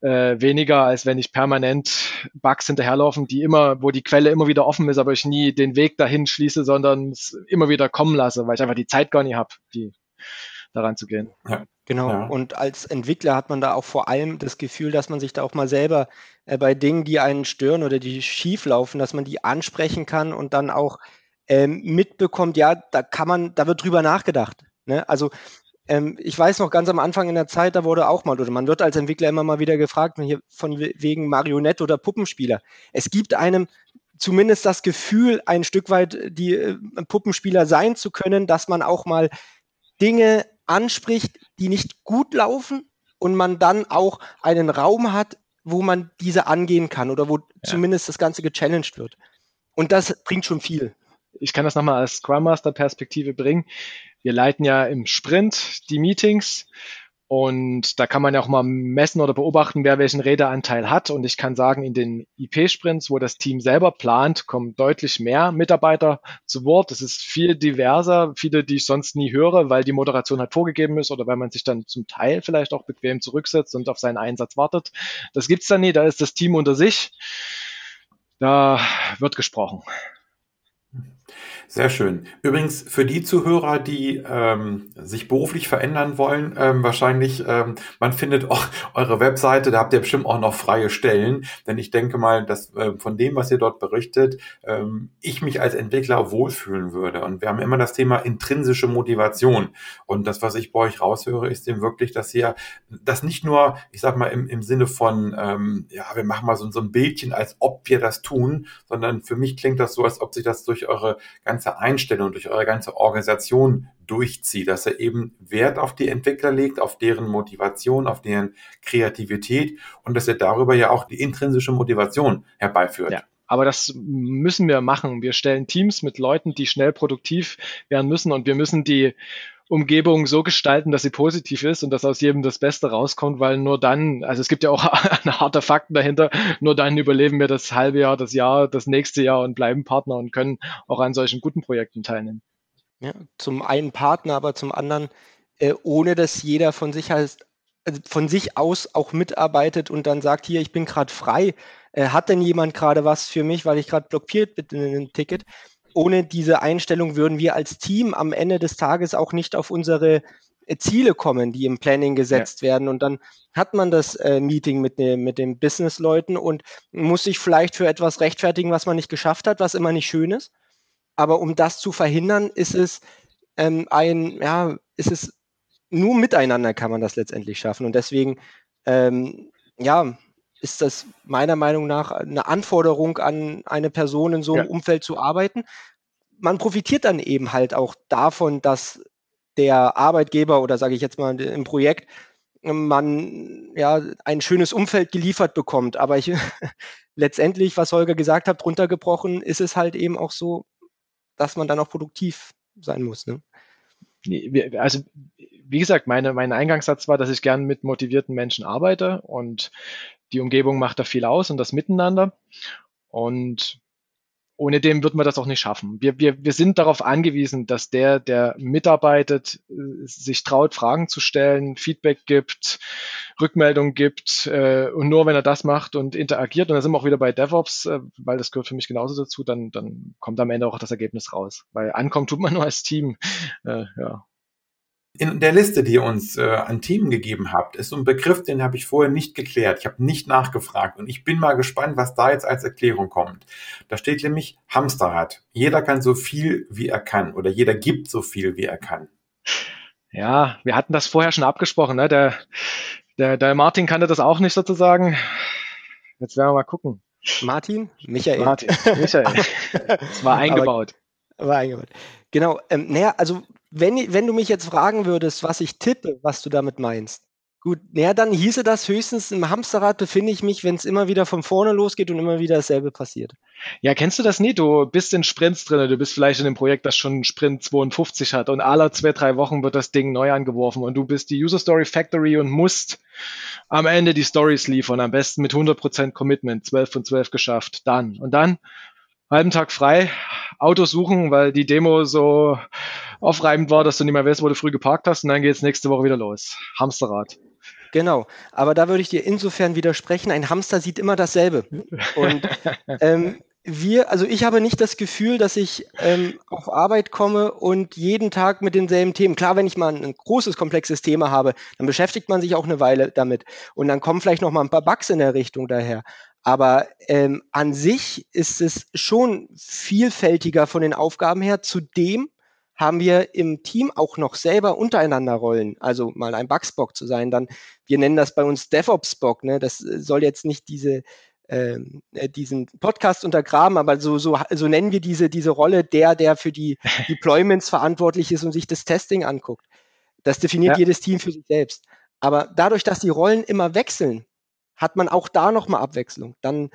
äh, weniger, als wenn ich permanent Bugs hinterherlaufen, die immer, wo die Quelle immer wieder offen ist, aber ich nie den Weg dahin schließe, sondern es immer wieder kommen lasse, weil ich einfach die Zeit gar nicht habe, die daran zu gehen. Ja. Genau. Ja. Und als Entwickler hat man da auch vor allem das Gefühl, dass man sich da auch mal selber äh, bei Dingen, die einen stören oder die schief laufen, dass man die ansprechen kann und dann auch ähm, mitbekommt, ja, da kann man, da wird drüber nachgedacht. Ne? Also ähm, ich weiß noch ganz am Anfang in der Zeit, da wurde auch mal, oder man wird als Entwickler immer mal wieder gefragt, hier von wegen Marionette oder Puppenspieler. Es gibt einem zumindest das Gefühl, ein Stück weit die äh, Puppenspieler sein zu können, dass man auch mal Dinge anspricht, die nicht gut laufen und man dann auch einen Raum hat, wo man diese angehen kann oder wo ja. zumindest das Ganze gechallenged wird. Und das bringt schon viel. Ich kann das nochmal als Scrum Master Perspektive bringen. Wir leiten ja im Sprint die Meetings und da kann man ja auch mal messen oder beobachten, wer welchen Redeanteil hat. Und ich kann sagen, in den IP-Sprints, wo das Team selber plant, kommen deutlich mehr Mitarbeiter zu Wort. Es ist viel diverser, viele, die ich sonst nie höre, weil die Moderation halt vorgegeben ist oder weil man sich dann zum Teil vielleicht auch bequem zurücksetzt und auf seinen Einsatz wartet. Das gibt's dann nie, da ist das Team unter sich. Da wird gesprochen. Sehr schön. Übrigens für die Zuhörer, die ähm, sich beruflich verändern wollen, ähm, wahrscheinlich, ähm, man findet auch eure Webseite, da habt ihr bestimmt auch noch freie Stellen, denn ich denke mal, dass äh, von dem, was ihr dort berichtet, ähm, ich mich als Entwickler wohlfühlen würde. Und wir haben immer das Thema intrinsische Motivation. Und das, was ich bei euch raushöre, ist eben wirklich, dass ihr das nicht nur, ich sag mal, im, im Sinne von, ähm, ja, wir machen mal so, so ein Bildchen, als ob wir das tun, sondern für mich klingt das so, als ob sich das durch eure ganze ganze Einstellung, durch eure ganze Organisation durchzieht, dass er eben Wert auf die Entwickler legt, auf deren Motivation, auf deren Kreativität und dass er darüber ja auch die intrinsische Motivation herbeiführt. Ja. Aber das müssen wir machen. Wir stellen Teams mit Leuten, die schnell produktiv werden müssen und wir müssen die Umgebung so gestalten, dass sie positiv ist und dass aus jedem das Beste rauskommt, weil nur dann, also es gibt ja auch harte Fakten dahinter, nur dann überleben wir das halbe Jahr, das Jahr, das nächste Jahr und bleiben Partner und können auch an solchen guten Projekten teilnehmen. Ja, zum einen Partner, aber zum anderen, äh, ohne dass jeder von sich heißt, also von sich aus auch mitarbeitet und dann sagt, hier, ich bin gerade frei, äh, hat denn jemand gerade was für mich, weil ich gerade blockiert bin in einem Ticket? Ohne diese Einstellung würden wir als Team am Ende des Tages auch nicht auf unsere äh, Ziele kommen, die im Planning gesetzt ja. werden. Und dann hat man das äh, Meeting mit, ne, mit den Business-Leuten und muss sich vielleicht für etwas rechtfertigen, was man nicht geschafft hat, was immer nicht schön ist. Aber um das zu verhindern, ist es ähm, ein, ja, ist es nur miteinander kann man das letztendlich schaffen. Und deswegen, ähm, ja, ist das meiner Meinung nach eine Anforderung an eine Person in so einem ja. Umfeld zu arbeiten. man profitiert dann eben halt auch davon, dass der Arbeitgeber oder sage ich jetzt mal im Projekt man ja ein schönes Umfeld geliefert bekommt. Aber ich letztendlich, was Holger gesagt hat, runtergebrochen, ist es halt eben auch so, dass man dann auch produktiv sein muss. Ne? Also wie gesagt, meine, mein Eingangssatz war, dass ich gern mit motivierten Menschen arbeite und die Umgebung macht da viel aus und das Miteinander. Und ohne dem wird man das auch nicht schaffen. Wir, wir, wir sind darauf angewiesen, dass der, der mitarbeitet, äh, sich traut, Fragen zu stellen, Feedback gibt, Rückmeldung gibt äh, und nur wenn er das macht und interagiert, und da sind wir auch wieder bei DevOps, äh, weil das gehört für mich genauso dazu, dann, dann kommt am Ende auch das Ergebnis raus. Weil ankommen tut man nur als Team. Äh, ja. In der Liste, die ihr uns äh, an Themen gegeben habt, ist so ein Begriff, den habe ich vorher nicht geklärt. Ich habe nicht nachgefragt und ich bin mal gespannt, was da jetzt als Erklärung kommt. Da steht nämlich Hamsterrad. Jeder kann so viel, wie er kann oder jeder gibt so viel, wie er kann. Ja, wir hatten das vorher schon abgesprochen. Ne? Der, der, der Martin kannte das auch nicht sozusagen. Jetzt werden wir mal gucken. Martin? Michael. Martin, Michael. Das war eingebaut. Aber, war eingebaut. Genau. Ähm, naja, also wenn, wenn du mich jetzt fragen würdest, was ich tippe, was du damit meinst, gut, naja, dann hieße das höchstens im Hamsterrad befinde ich mich, wenn es immer wieder von vorne losgeht und immer wieder dasselbe passiert. Ja, kennst du das nie? Du bist in Sprints drin, du bist vielleicht in einem Projekt, das schon Sprint 52 hat und alle zwei, drei Wochen wird das Ding neu angeworfen und du bist die User Story Factory und musst am Ende die Stories liefern, am besten mit 100% Commitment, 12 von 12 geschafft, dann. Und dann halben Tag frei, Auto suchen, weil die Demo so aufreibend war, dass du nicht mehr weißt, wo du früh geparkt hast und dann geht es nächste Woche wieder los. Hamsterrad. Genau, aber da würde ich dir insofern widersprechen, ein Hamster sieht immer dasselbe. Und ähm, wir, also ich habe nicht das Gefühl, dass ich ähm, auf Arbeit komme und jeden Tag mit denselben Themen. Klar, wenn ich mal ein, ein, großes, komplexes Thema habe, dann beschäftigt man sich auch eine Weile damit. Und dann kommen vielleicht noch mal ein paar Bugs in der Richtung daher. Aber ähm, an sich ist es schon vielfältiger von den Aufgaben her. Zudem haben wir im Team auch noch selber untereinander Rollen. Also mal ein Bugsbock zu sein, dann, wir nennen das bei uns DevOps-Bock. Ne? Das soll jetzt nicht diese, ähm, äh, diesen Podcast untergraben, aber so, so, so nennen wir diese, diese Rolle der, der für die Deployments verantwortlich ist und sich das Testing anguckt. Das definiert ja. jedes Team für sich selbst. Aber dadurch, dass die Rollen immer wechseln, hat man auch da nochmal Abwechslung. Dann,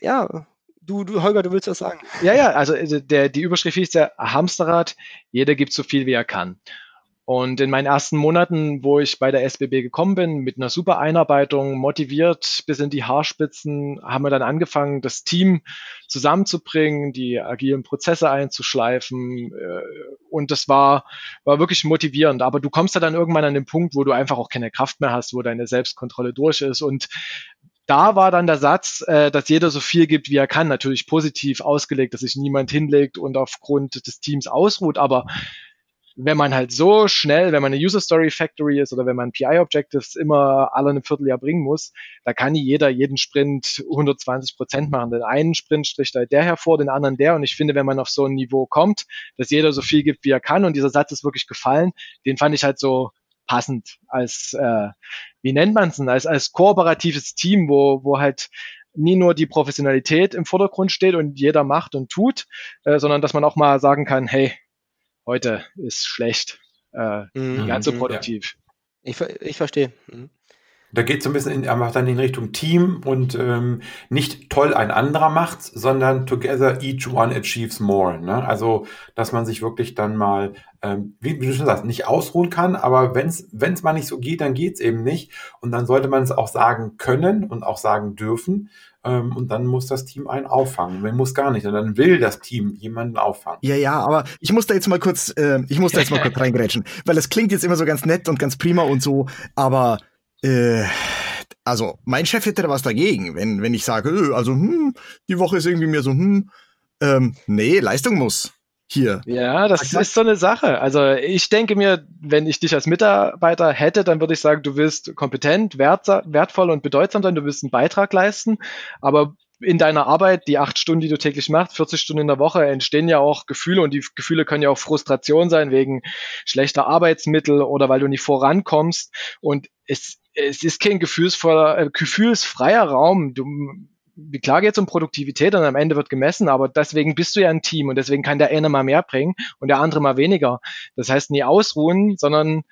ja, du, du, Holger, du willst was sagen. Ja, ja, also äh, der, die Überschrift hieß ja Hamsterrad, jeder gibt so viel, wie er kann. Und in meinen ersten Monaten, wo ich bei der SBB gekommen bin, mit einer super Einarbeitung, motiviert bis in die Haarspitzen, haben wir dann angefangen, das Team zusammenzubringen, die agilen Prozesse einzuschleifen. Äh, und das war, war wirklich motivierend. Aber du kommst ja dann irgendwann an den Punkt, wo du einfach auch keine Kraft mehr hast, wo deine Selbstkontrolle durch ist. Und da war dann der Satz, äh, dass jeder so viel gibt, wie er kann, natürlich positiv ausgelegt, dass sich niemand hinlegt und aufgrund des Teams ausruht, aber wenn man halt so schnell, wenn man eine User Story Factory ist oder wenn man PI Objectives immer alle ein Vierteljahr bringen muss, da kann jeder jeden Sprint 120 Prozent machen. Den einen Sprint stricht halt der hervor, den anderen der. Und ich finde, wenn man auf so ein Niveau kommt, dass jeder so viel gibt, wie er kann, und dieser Satz ist wirklich gefallen, den fand ich halt so passend als, äh, wie nennt man es denn, als, als kooperatives Team, wo, wo halt nie nur die Professionalität im Vordergrund steht und jeder macht und tut, äh, sondern dass man auch mal sagen kann, hey, heute ist schlecht, äh, mhm. ganz so mhm. produktiv. Ja. Ich, ich verstehe. Mhm. Da geht es so ein bisschen in, einfach dann in Richtung Team und ähm, nicht toll ein anderer macht, sondern together each one achieves more. Ne? Also, dass man sich wirklich dann mal, ähm, wie, wie, du schon sagst, nicht ausruhen kann, aber wenn es mal nicht so geht, dann geht es eben nicht. Und dann sollte man es auch sagen können und auch sagen dürfen. Ähm, und dann muss das Team einen auffangen. Man muss gar nicht, und dann will das Team jemanden auffangen. Ja, ja, aber ich muss da jetzt mal kurz, äh, ich muss da jetzt mal kurz reingrätschen, weil es klingt jetzt immer so ganz nett und ganz prima und so, aber äh, also, mein Chef hätte da was dagegen, wenn, wenn ich sage, äh, also, hm, die Woche ist irgendwie mir so, hm, ähm, nee, Leistung muss. Hier. Ja, das ist so eine Sache. Also ich denke mir, wenn ich dich als Mitarbeiter hätte, dann würde ich sagen, du willst kompetent, wert, wertvoll und bedeutsam sein, du willst einen Beitrag leisten, aber in deiner Arbeit, die acht Stunden, die du täglich machst, 40 Stunden in der Woche, entstehen ja auch Gefühle und die Gefühle können ja auch Frustration sein wegen schlechter Arbeitsmittel oder weil du nicht vorankommst und es, es ist kein gefühlsvoller, äh, gefühlsfreier Raum. Du, klar geht es um Produktivität und am Ende wird gemessen, aber deswegen bist du ja ein Team und deswegen kann der eine mal mehr bringen und der andere mal weniger. Das heißt nie ausruhen, sondern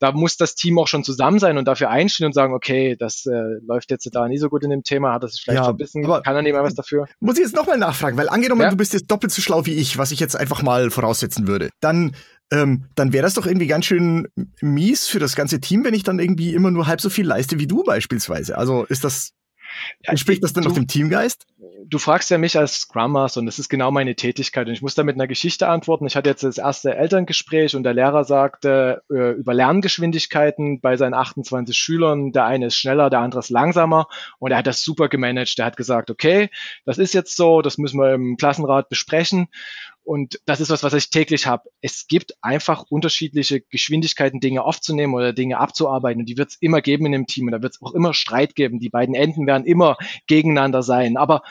da muss das Team auch schon zusammen sein und dafür einstehen und sagen, okay, das äh, läuft jetzt da nie so gut in dem Thema, hat das vielleicht ja, verbissen, kann er nicht mehr was dafür. Muss ich jetzt nochmal nachfragen, weil angenommen, ja? du bist jetzt doppelt so schlau wie ich, was ich jetzt einfach mal voraussetzen würde, dann ähm, dann wäre das doch irgendwie ganz schön mies für das ganze Team, wenn ich dann irgendwie immer nur halb so viel leiste wie du beispielsweise. Also ist das Entspricht das denn du, auf dem Teamgeist? Du fragst ja mich als Scrum Master und das ist genau meine Tätigkeit und ich muss da mit einer Geschichte antworten. Ich hatte jetzt das erste Elterngespräch und der Lehrer sagte äh, über Lerngeschwindigkeiten bei seinen 28 Schülern, der eine ist schneller, der andere ist langsamer und er hat das super gemanagt. Er hat gesagt, okay, das ist jetzt so, das müssen wir im Klassenrat besprechen und das ist was, was ich täglich habe. Es gibt einfach unterschiedliche Geschwindigkeiten, Dinge aufzunehmen oder Dinge abzuarbeiten. Und die wird es immer geben in dem Team. Und da wird es auch immer Streit geben. Die beiden Enden werden immer gegeneinander sein. Aber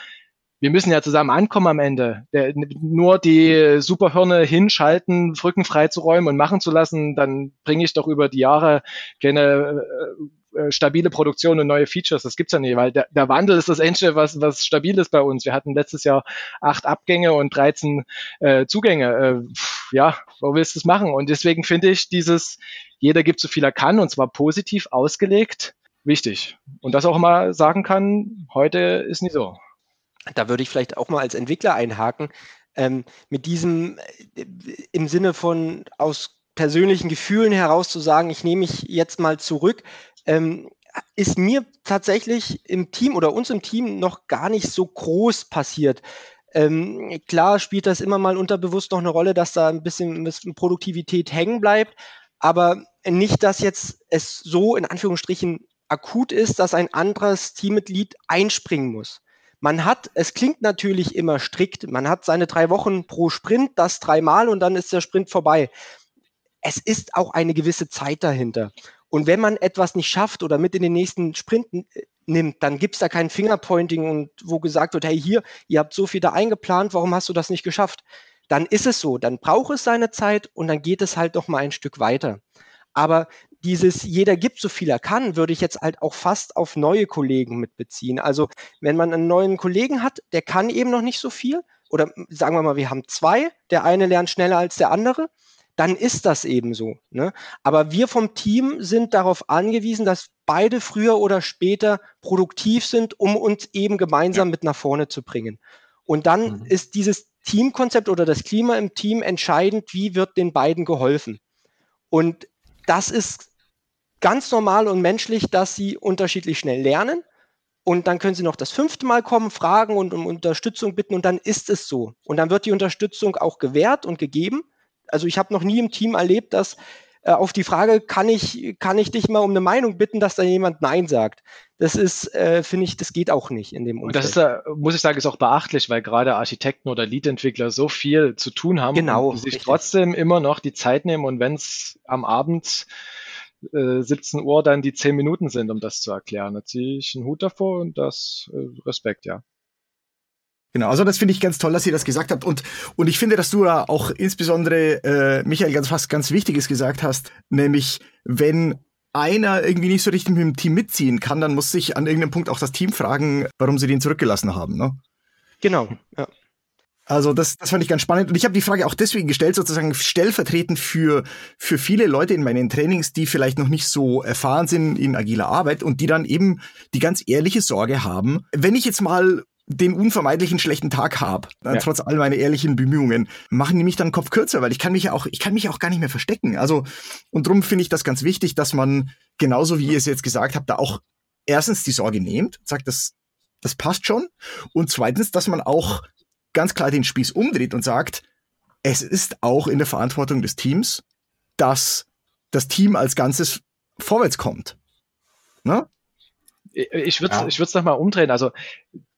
wir müssen ja zusammen ankommen am Ende. Der, nur die Superhirne hinschalten, Brücken frei zu räumen und machen zu lassen, dann bringe ich doch über die Jahre keine äh, stabile Produktion und neue Features. Das gibt's ja nicht, weil der, der Wandel ist das Engine, was, was stabil ist bei uns. Wir hatten letztes Jahr acht Abgänge und 13 äh, Zugänge. Äh, ja, wo willst du es machen? Und deswegen finde ich dieses, jeder gibt so viel er kann und zwar positiv ausgelegt, wichtig. Und das auch mal sagen kann, heute ist nicht so. Da würde ich vielleicht auch mal als Entwickler einhaken. Ähm, mit diesem äh, im Sinne von aus persönlichen Gefühlen heraus zu sagen, ich nehme mich jetzt mal zurück, ähm, ist mir tatsächlich im Team oder uns im Team noch gar nicht so groß passiert. Ähm, klar spielt das immer mal unterbewusst noch eine Rolle, dass da ein bisschen, ein bisschen Produktivität hängen bleibt, aber nicht, dass jetzt es so in Anführungsstrichen akut ist, dass ein anderes Teammitglied einspringen muss. Man hat, es klingt natürlich immer strikt, man hat seine drei Wochen pro Sprint, das dreimal und dann ist der Sprint vorbei. Es ist auch eine gewisse Zeit dahinter. Und wenn man etwas nicht schafft oder mit in den nächsten Sprint äh, nimmt, dann gibt es da kein Fingerpointing und wo gesagt wird, hey, hier, ihr habt so viel da eingeplant, warum hast du das nicht geschafft? Dann ist es so, dann braucht es seine Zeit und dann geht es halt noch mal ein Stück weiter. Aber dieses jeder gibt so viel er kann, würde ich jetzt halt auch fast auf neue Kollegen mitbeziehen. Also wenn man einen neuen Kollegen hat, der kann eben noch nicht so viel, oder sagen wir mal, wir haben zwei, der eine lernt schneller als der andere, dann ist das eben so. Ne? Aber wir vom Team sind darauf angewiesen, dass beide früher oder später produktiv sind, um uns eben gemeinsam mit nach vorne zu bringen. Und dann mhm. ist dieses Teamkonzept oder das Klima im Team entscheidend, wie wird den beiden geholfen. Und das ist ganz normal und menschlich, dass sie unterschiedlich schnell lernen. Und dann können sie noch das fünfte Mal kommen, fragen und um Unterstützung bitten und dann ist es so. Und dann wird die Unterstützung auch gewährt und gegeben also ich habe noch nie im Team erlebt, dass äh, auf die Frage, kann ich, kann ich dich mal um eine Meinung bitten, dass da jemand Nein sagt. Das ist, äh, finde ich, das geht auch nicht in dem Umfeld. Und das ist, äh, muss ich sagen, ist auch beachtlich, weil gerade Architekten oder Lead-Entwickler so viel zu tun haben genau, und sich richtig. trotzdem immer noch die Zeit nehmen und wenn es am Abend äh, 17 Uhr dann die 10 Minuten sind, um das zu erklären. Da ziehe ich einen Hut davor und das äh, Respekt, ja. Genau, also das finde ich ganz toll, dass ihr das gesagt habt. Und, und ich finde, dass du da auch insbesondere, äh, Michael, ganz was ganz Wichtiges gesagt hast, nämlich wenn einer irgendwie nicht so richtig mit dem Team mitziehen kann, dann muss sich an irgendeinem Punkt auch das Team fragen, warum sie den zurückgelassen haben. Ne? Genau, ja. Also das, das fand ich ganz spannend. Und ich habe die Frage auch deswegen gestellt, sozusagen stellvertretend für, für viele Leute in meinen Trainings, die vielleicht noch nicht so erfahren sind in agiler Arbeit und die dann eben die ganz ehrliche Sorge haben, wenn ich jetzt mal den unvermeidlichen schlechten Tag habe, ja. trotz all meiner ehrlichen Bemühungen, machen die mich dann Kopf kürzer, weil ich kann mich ja auch, ich kann mich auch gar nicht mehr verstecken. Also, und darum finde ich das ganz wichtig, dass man, genauso wie ihr es jetzt gesagt habt, da auch erstens die Sorge nehmt, sagt, das, das passt schon. Und zweitens, dass man auch ganz klar den Spieß umdreht und sagt, es ist auch in der Verantwortung des Teams, dass das Team als Ganzes vorwärts kommt. Ne? Ich würde es ja. ich nochmal umdrehen. Also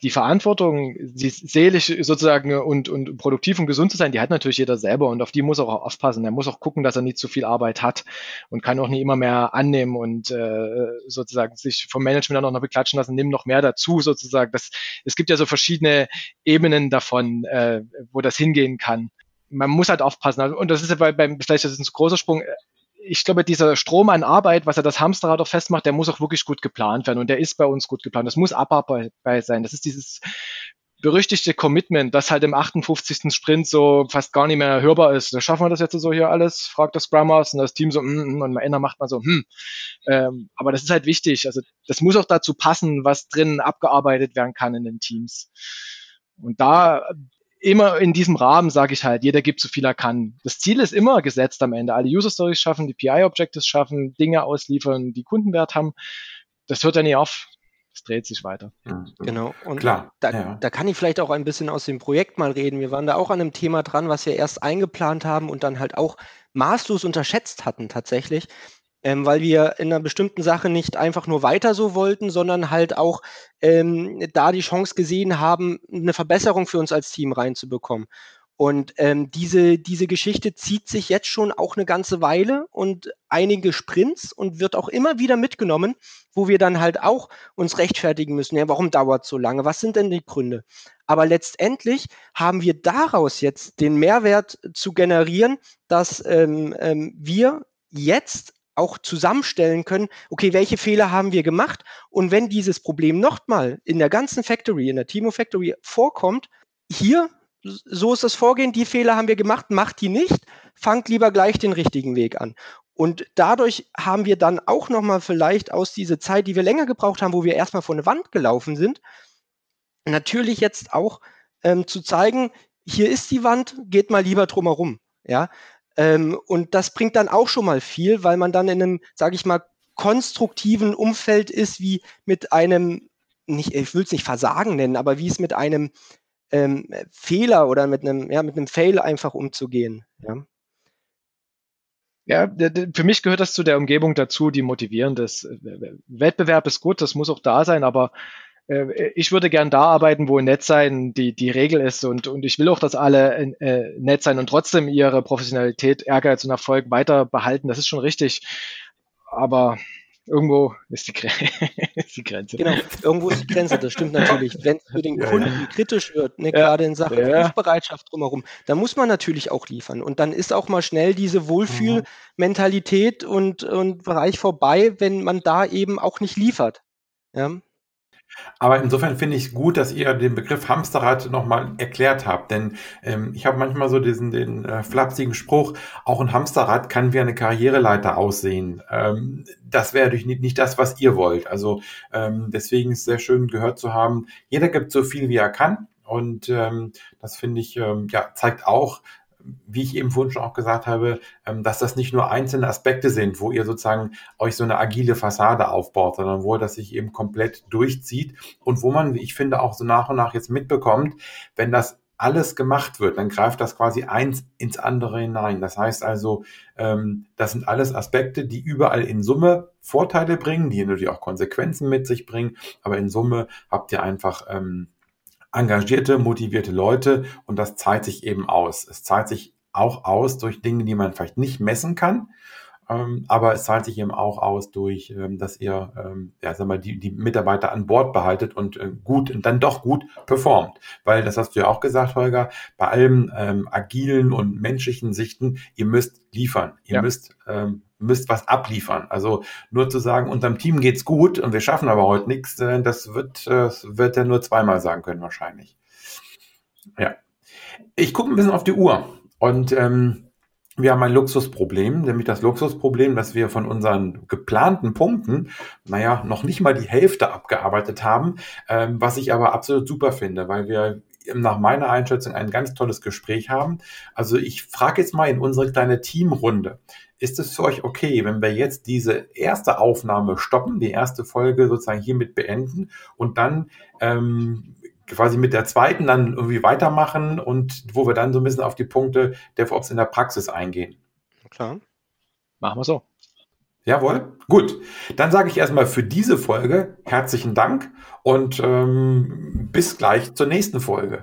die Verantwortung, die seelisch sozusagen und, und produktiv und gesund zu sein, die hat natürlich jeder selber und auf die muss er auch aufpassen. Er muss auch gucken, dass er nicht zu viel Arbeit hat und kann auch nicht immer mehr annehmen und äh, sozusagen sich vom Management dann auch noch beklatschen lassen, nimm noch mehr dazu sozusagen. Das, es gibt ja so verschiedene Ebenen davon, äh, wo das hingehen kann. Man muss halt aufpassen. Und das ist ja bei, beim, vielleicht ist das ein großer Sprung, ich glaube, dieser Strom an Arbeit, was er das Hamsterrad auch festmacht, der muss auch wirklich gut geplant werden. Und der ist bei uns gut geplant. Das muss abarbeitbar sein. Das ist dieses berüchtigte Commitment, das halt im 58. Sprint so fast gar nicht mehr hörbar ist. Da schaffen wir das jetzt so hier alles, fragt das Scrum Master und das Team so, mm, mm, und am Ende macht man so, hm. Ähm, aber das ist halt wichtig. Also das muss auch dazu passen, was drin abgearbeitet werden kann in den Teams. Und da immer in diesem Rahmen sage ich halt, jeder gibt so viel er kann. Das Ziel ist immer gesetzt am Ende. Alle User Stories schaffen, die PI-Objectives schaffen, Dinge ausliefern, die Kundenwert haben. Das hört ja nie auf. Es dreht sich weiter. Genau. Und Klar, da, ja. da kann ich vielleicht auch ein bisschen aus dem Projekt mal reden. Wir waren da auch an einem Thema dran, was wir erst eingeplant haben und dann halt auch maßlos unterschätzt hatten tatsächlich ähm, weil wir in einer bestimmten Sache nicht einfach nur weiter so wollten, sondern halt auch ähm, da die Chance gesehen haben, eine Verbesserung für uns als Team reinzubekommen. Und ähm, diese, diese Geschichte zieht sich jetzt schon auch eine ganze Weile und einige Sprints und wird auch immer wieder mitgenommen, wo wir dann halt auch uns rechtfertigen müssen. Ja, warum dauert so lange? Was sind denn die Gründe? Aber letztendlich haben wir daraus jetzt den Mehrwert zu generieren, dass ähm, ähm, wir jetzt auch zusammenstellen können, okay, welche Fehler haben wir gemacht? Und wenn dieses Problem nochmal in der ganzen Factory, in der Timo Factory vorkommt, hier, so ist das Vorgehen, die Fehler haben wir gemacht, macht die nicht, fangt lieber gleich den richtigen Weg an. Und dadurch haben wir dann auch nochmal vielleicht aus dieser Zeit, die wir länger gebraucht haben, wo wir erstmal vor eine Wand gelaufen sind, natürlich jetzt auch ähm, zu zeigen, hier ist die Wand, geht mal lieber drumherum. Ja, ähm, und das bringt dann auch schon mal viel, weil man dann in einem, sage ich mal, konstruktiven Umfeld ist, wie mit einem, nicht, ich will es nicht Versagen nennen, aber wie es mit einem ähm, Fehler oder mit einem, ja, mit einem Fail einfach umzugehen. Ja. Ja, für mich gehört das zu der Umgebung dazu, die motivierend ist. Wettbewerb ist gut, das muss auch da sein, aber ich würde gern da arbeiten, wo nett sein die, die Regel ist und, und ich will auch, dass alle äh, nett sein und trotzdem ihre Professionalität, Ehrgeiz und Erfolg weiter behalten. Das ist schon richtig. Aber irgendwo ist die, ist die, Grenze. Genau, irgendwo ist die Grenze, das stimmt natürlich. Wenn es für den Kunden ja, ja. kritisch wird, ne, ja, gerade in Sachen ja. Rufbereitschaft drumherum, dann muss man natürlich auch liefern. Und dann ist auch mal schnell diese Wohlfühlmentalität und, und Bereich vorbei, wenn man da eben auch nicht liefert. Ja. Aber insofern finde ich gut, dass ihr den Begriff Hamsterrad nochmal erklärt habt. Denn ähm, ich habe manchmal so diesen den äh, flapsigen Spruch, auch ein Hamsterrad kann wie eine Karriereleiter aussehen. Ähm, das wäre natürlich nicht, nicht das, was ihr wollt. Also ähm, deswegen ist es sehr schön gehört zu haben, jeder gibt so viel, wie er kann. Und ähm, das finde ich, ähm, ja, zeigt auch, wie ich eben vorhin schon auch gesagt habe, ähm, dass das nicht nur einzelne Aspekte sind, wo ihr sozusagen euch so eine agile Fassade aufbaut, sondern wo das sich eben komplett durchzieht und wo man, wie ich finde, auch so nach und nach jetzt mitbekommt, wenn das alles gemacht wird, dann greift das quasi eins ins andere hinein. Das heißt also, ähm, das sind alles Aspekte, die überall in Summe Vorteile bringen, die natürlich auch Konsequenzen mit sich bringen, aber in Summe habt ihr einfach ähm, engagierte, motivierte Leute und das zahlt sich eben aus. Es zahlt sich auch aus durch Dinge, die man vielleicht nicht messen kann, ähm, aber es zahlt sich eben auch aus durch, ähm, dass ihr ähm, ja, sag mal, die, die Mitarbeiter an Bord behaltet und äh, gut und dann doch gut performt. Weil, das hast du ja auch gesagt, Holger, bei allem ähm, agilen und menschlichen Sichten, ihr müsst liefern, ihr ja. müsst ähm, müsst was abliefern. Also nur zu sagen, unserem Team geht's gut und wir schaffen aber heute nichts, äh, das wird, äh, wird er nur zweimal sagen können wahrscheinlich. Ja. Ich gucke ein bisschen auf die Uhr und ähm, wir haben ein Luxusproblem, nämlich das Luxusproblem, dass wir von unseren geplanten Punkten, naja, noch nicht mal die Hälfte abgearbeitet haben, ähm, was ich aber absolut super finde, weil wir nach meiner Einschätzung ein ganz tolles Gespräch haben. Also ich frage jetzt mal in unsere kleine Teamrunde. Ist es für euch okay, wenn wir jetzt diese erste Aufnahme stoppen, die erste Folge sozusagen hiermit beenden und dann ähm, quasi mit der zweiten dann irgendwie weitermachen und wo wir dann so ein bisschen auf die Punkte DevOps in der Praxis eingehen? Klar. Machen wir so. Jawohl, gut. Dann sage ich erstmal für diese Folge herzlichen Dank und ähm, bis gleich zur nächsten Folge.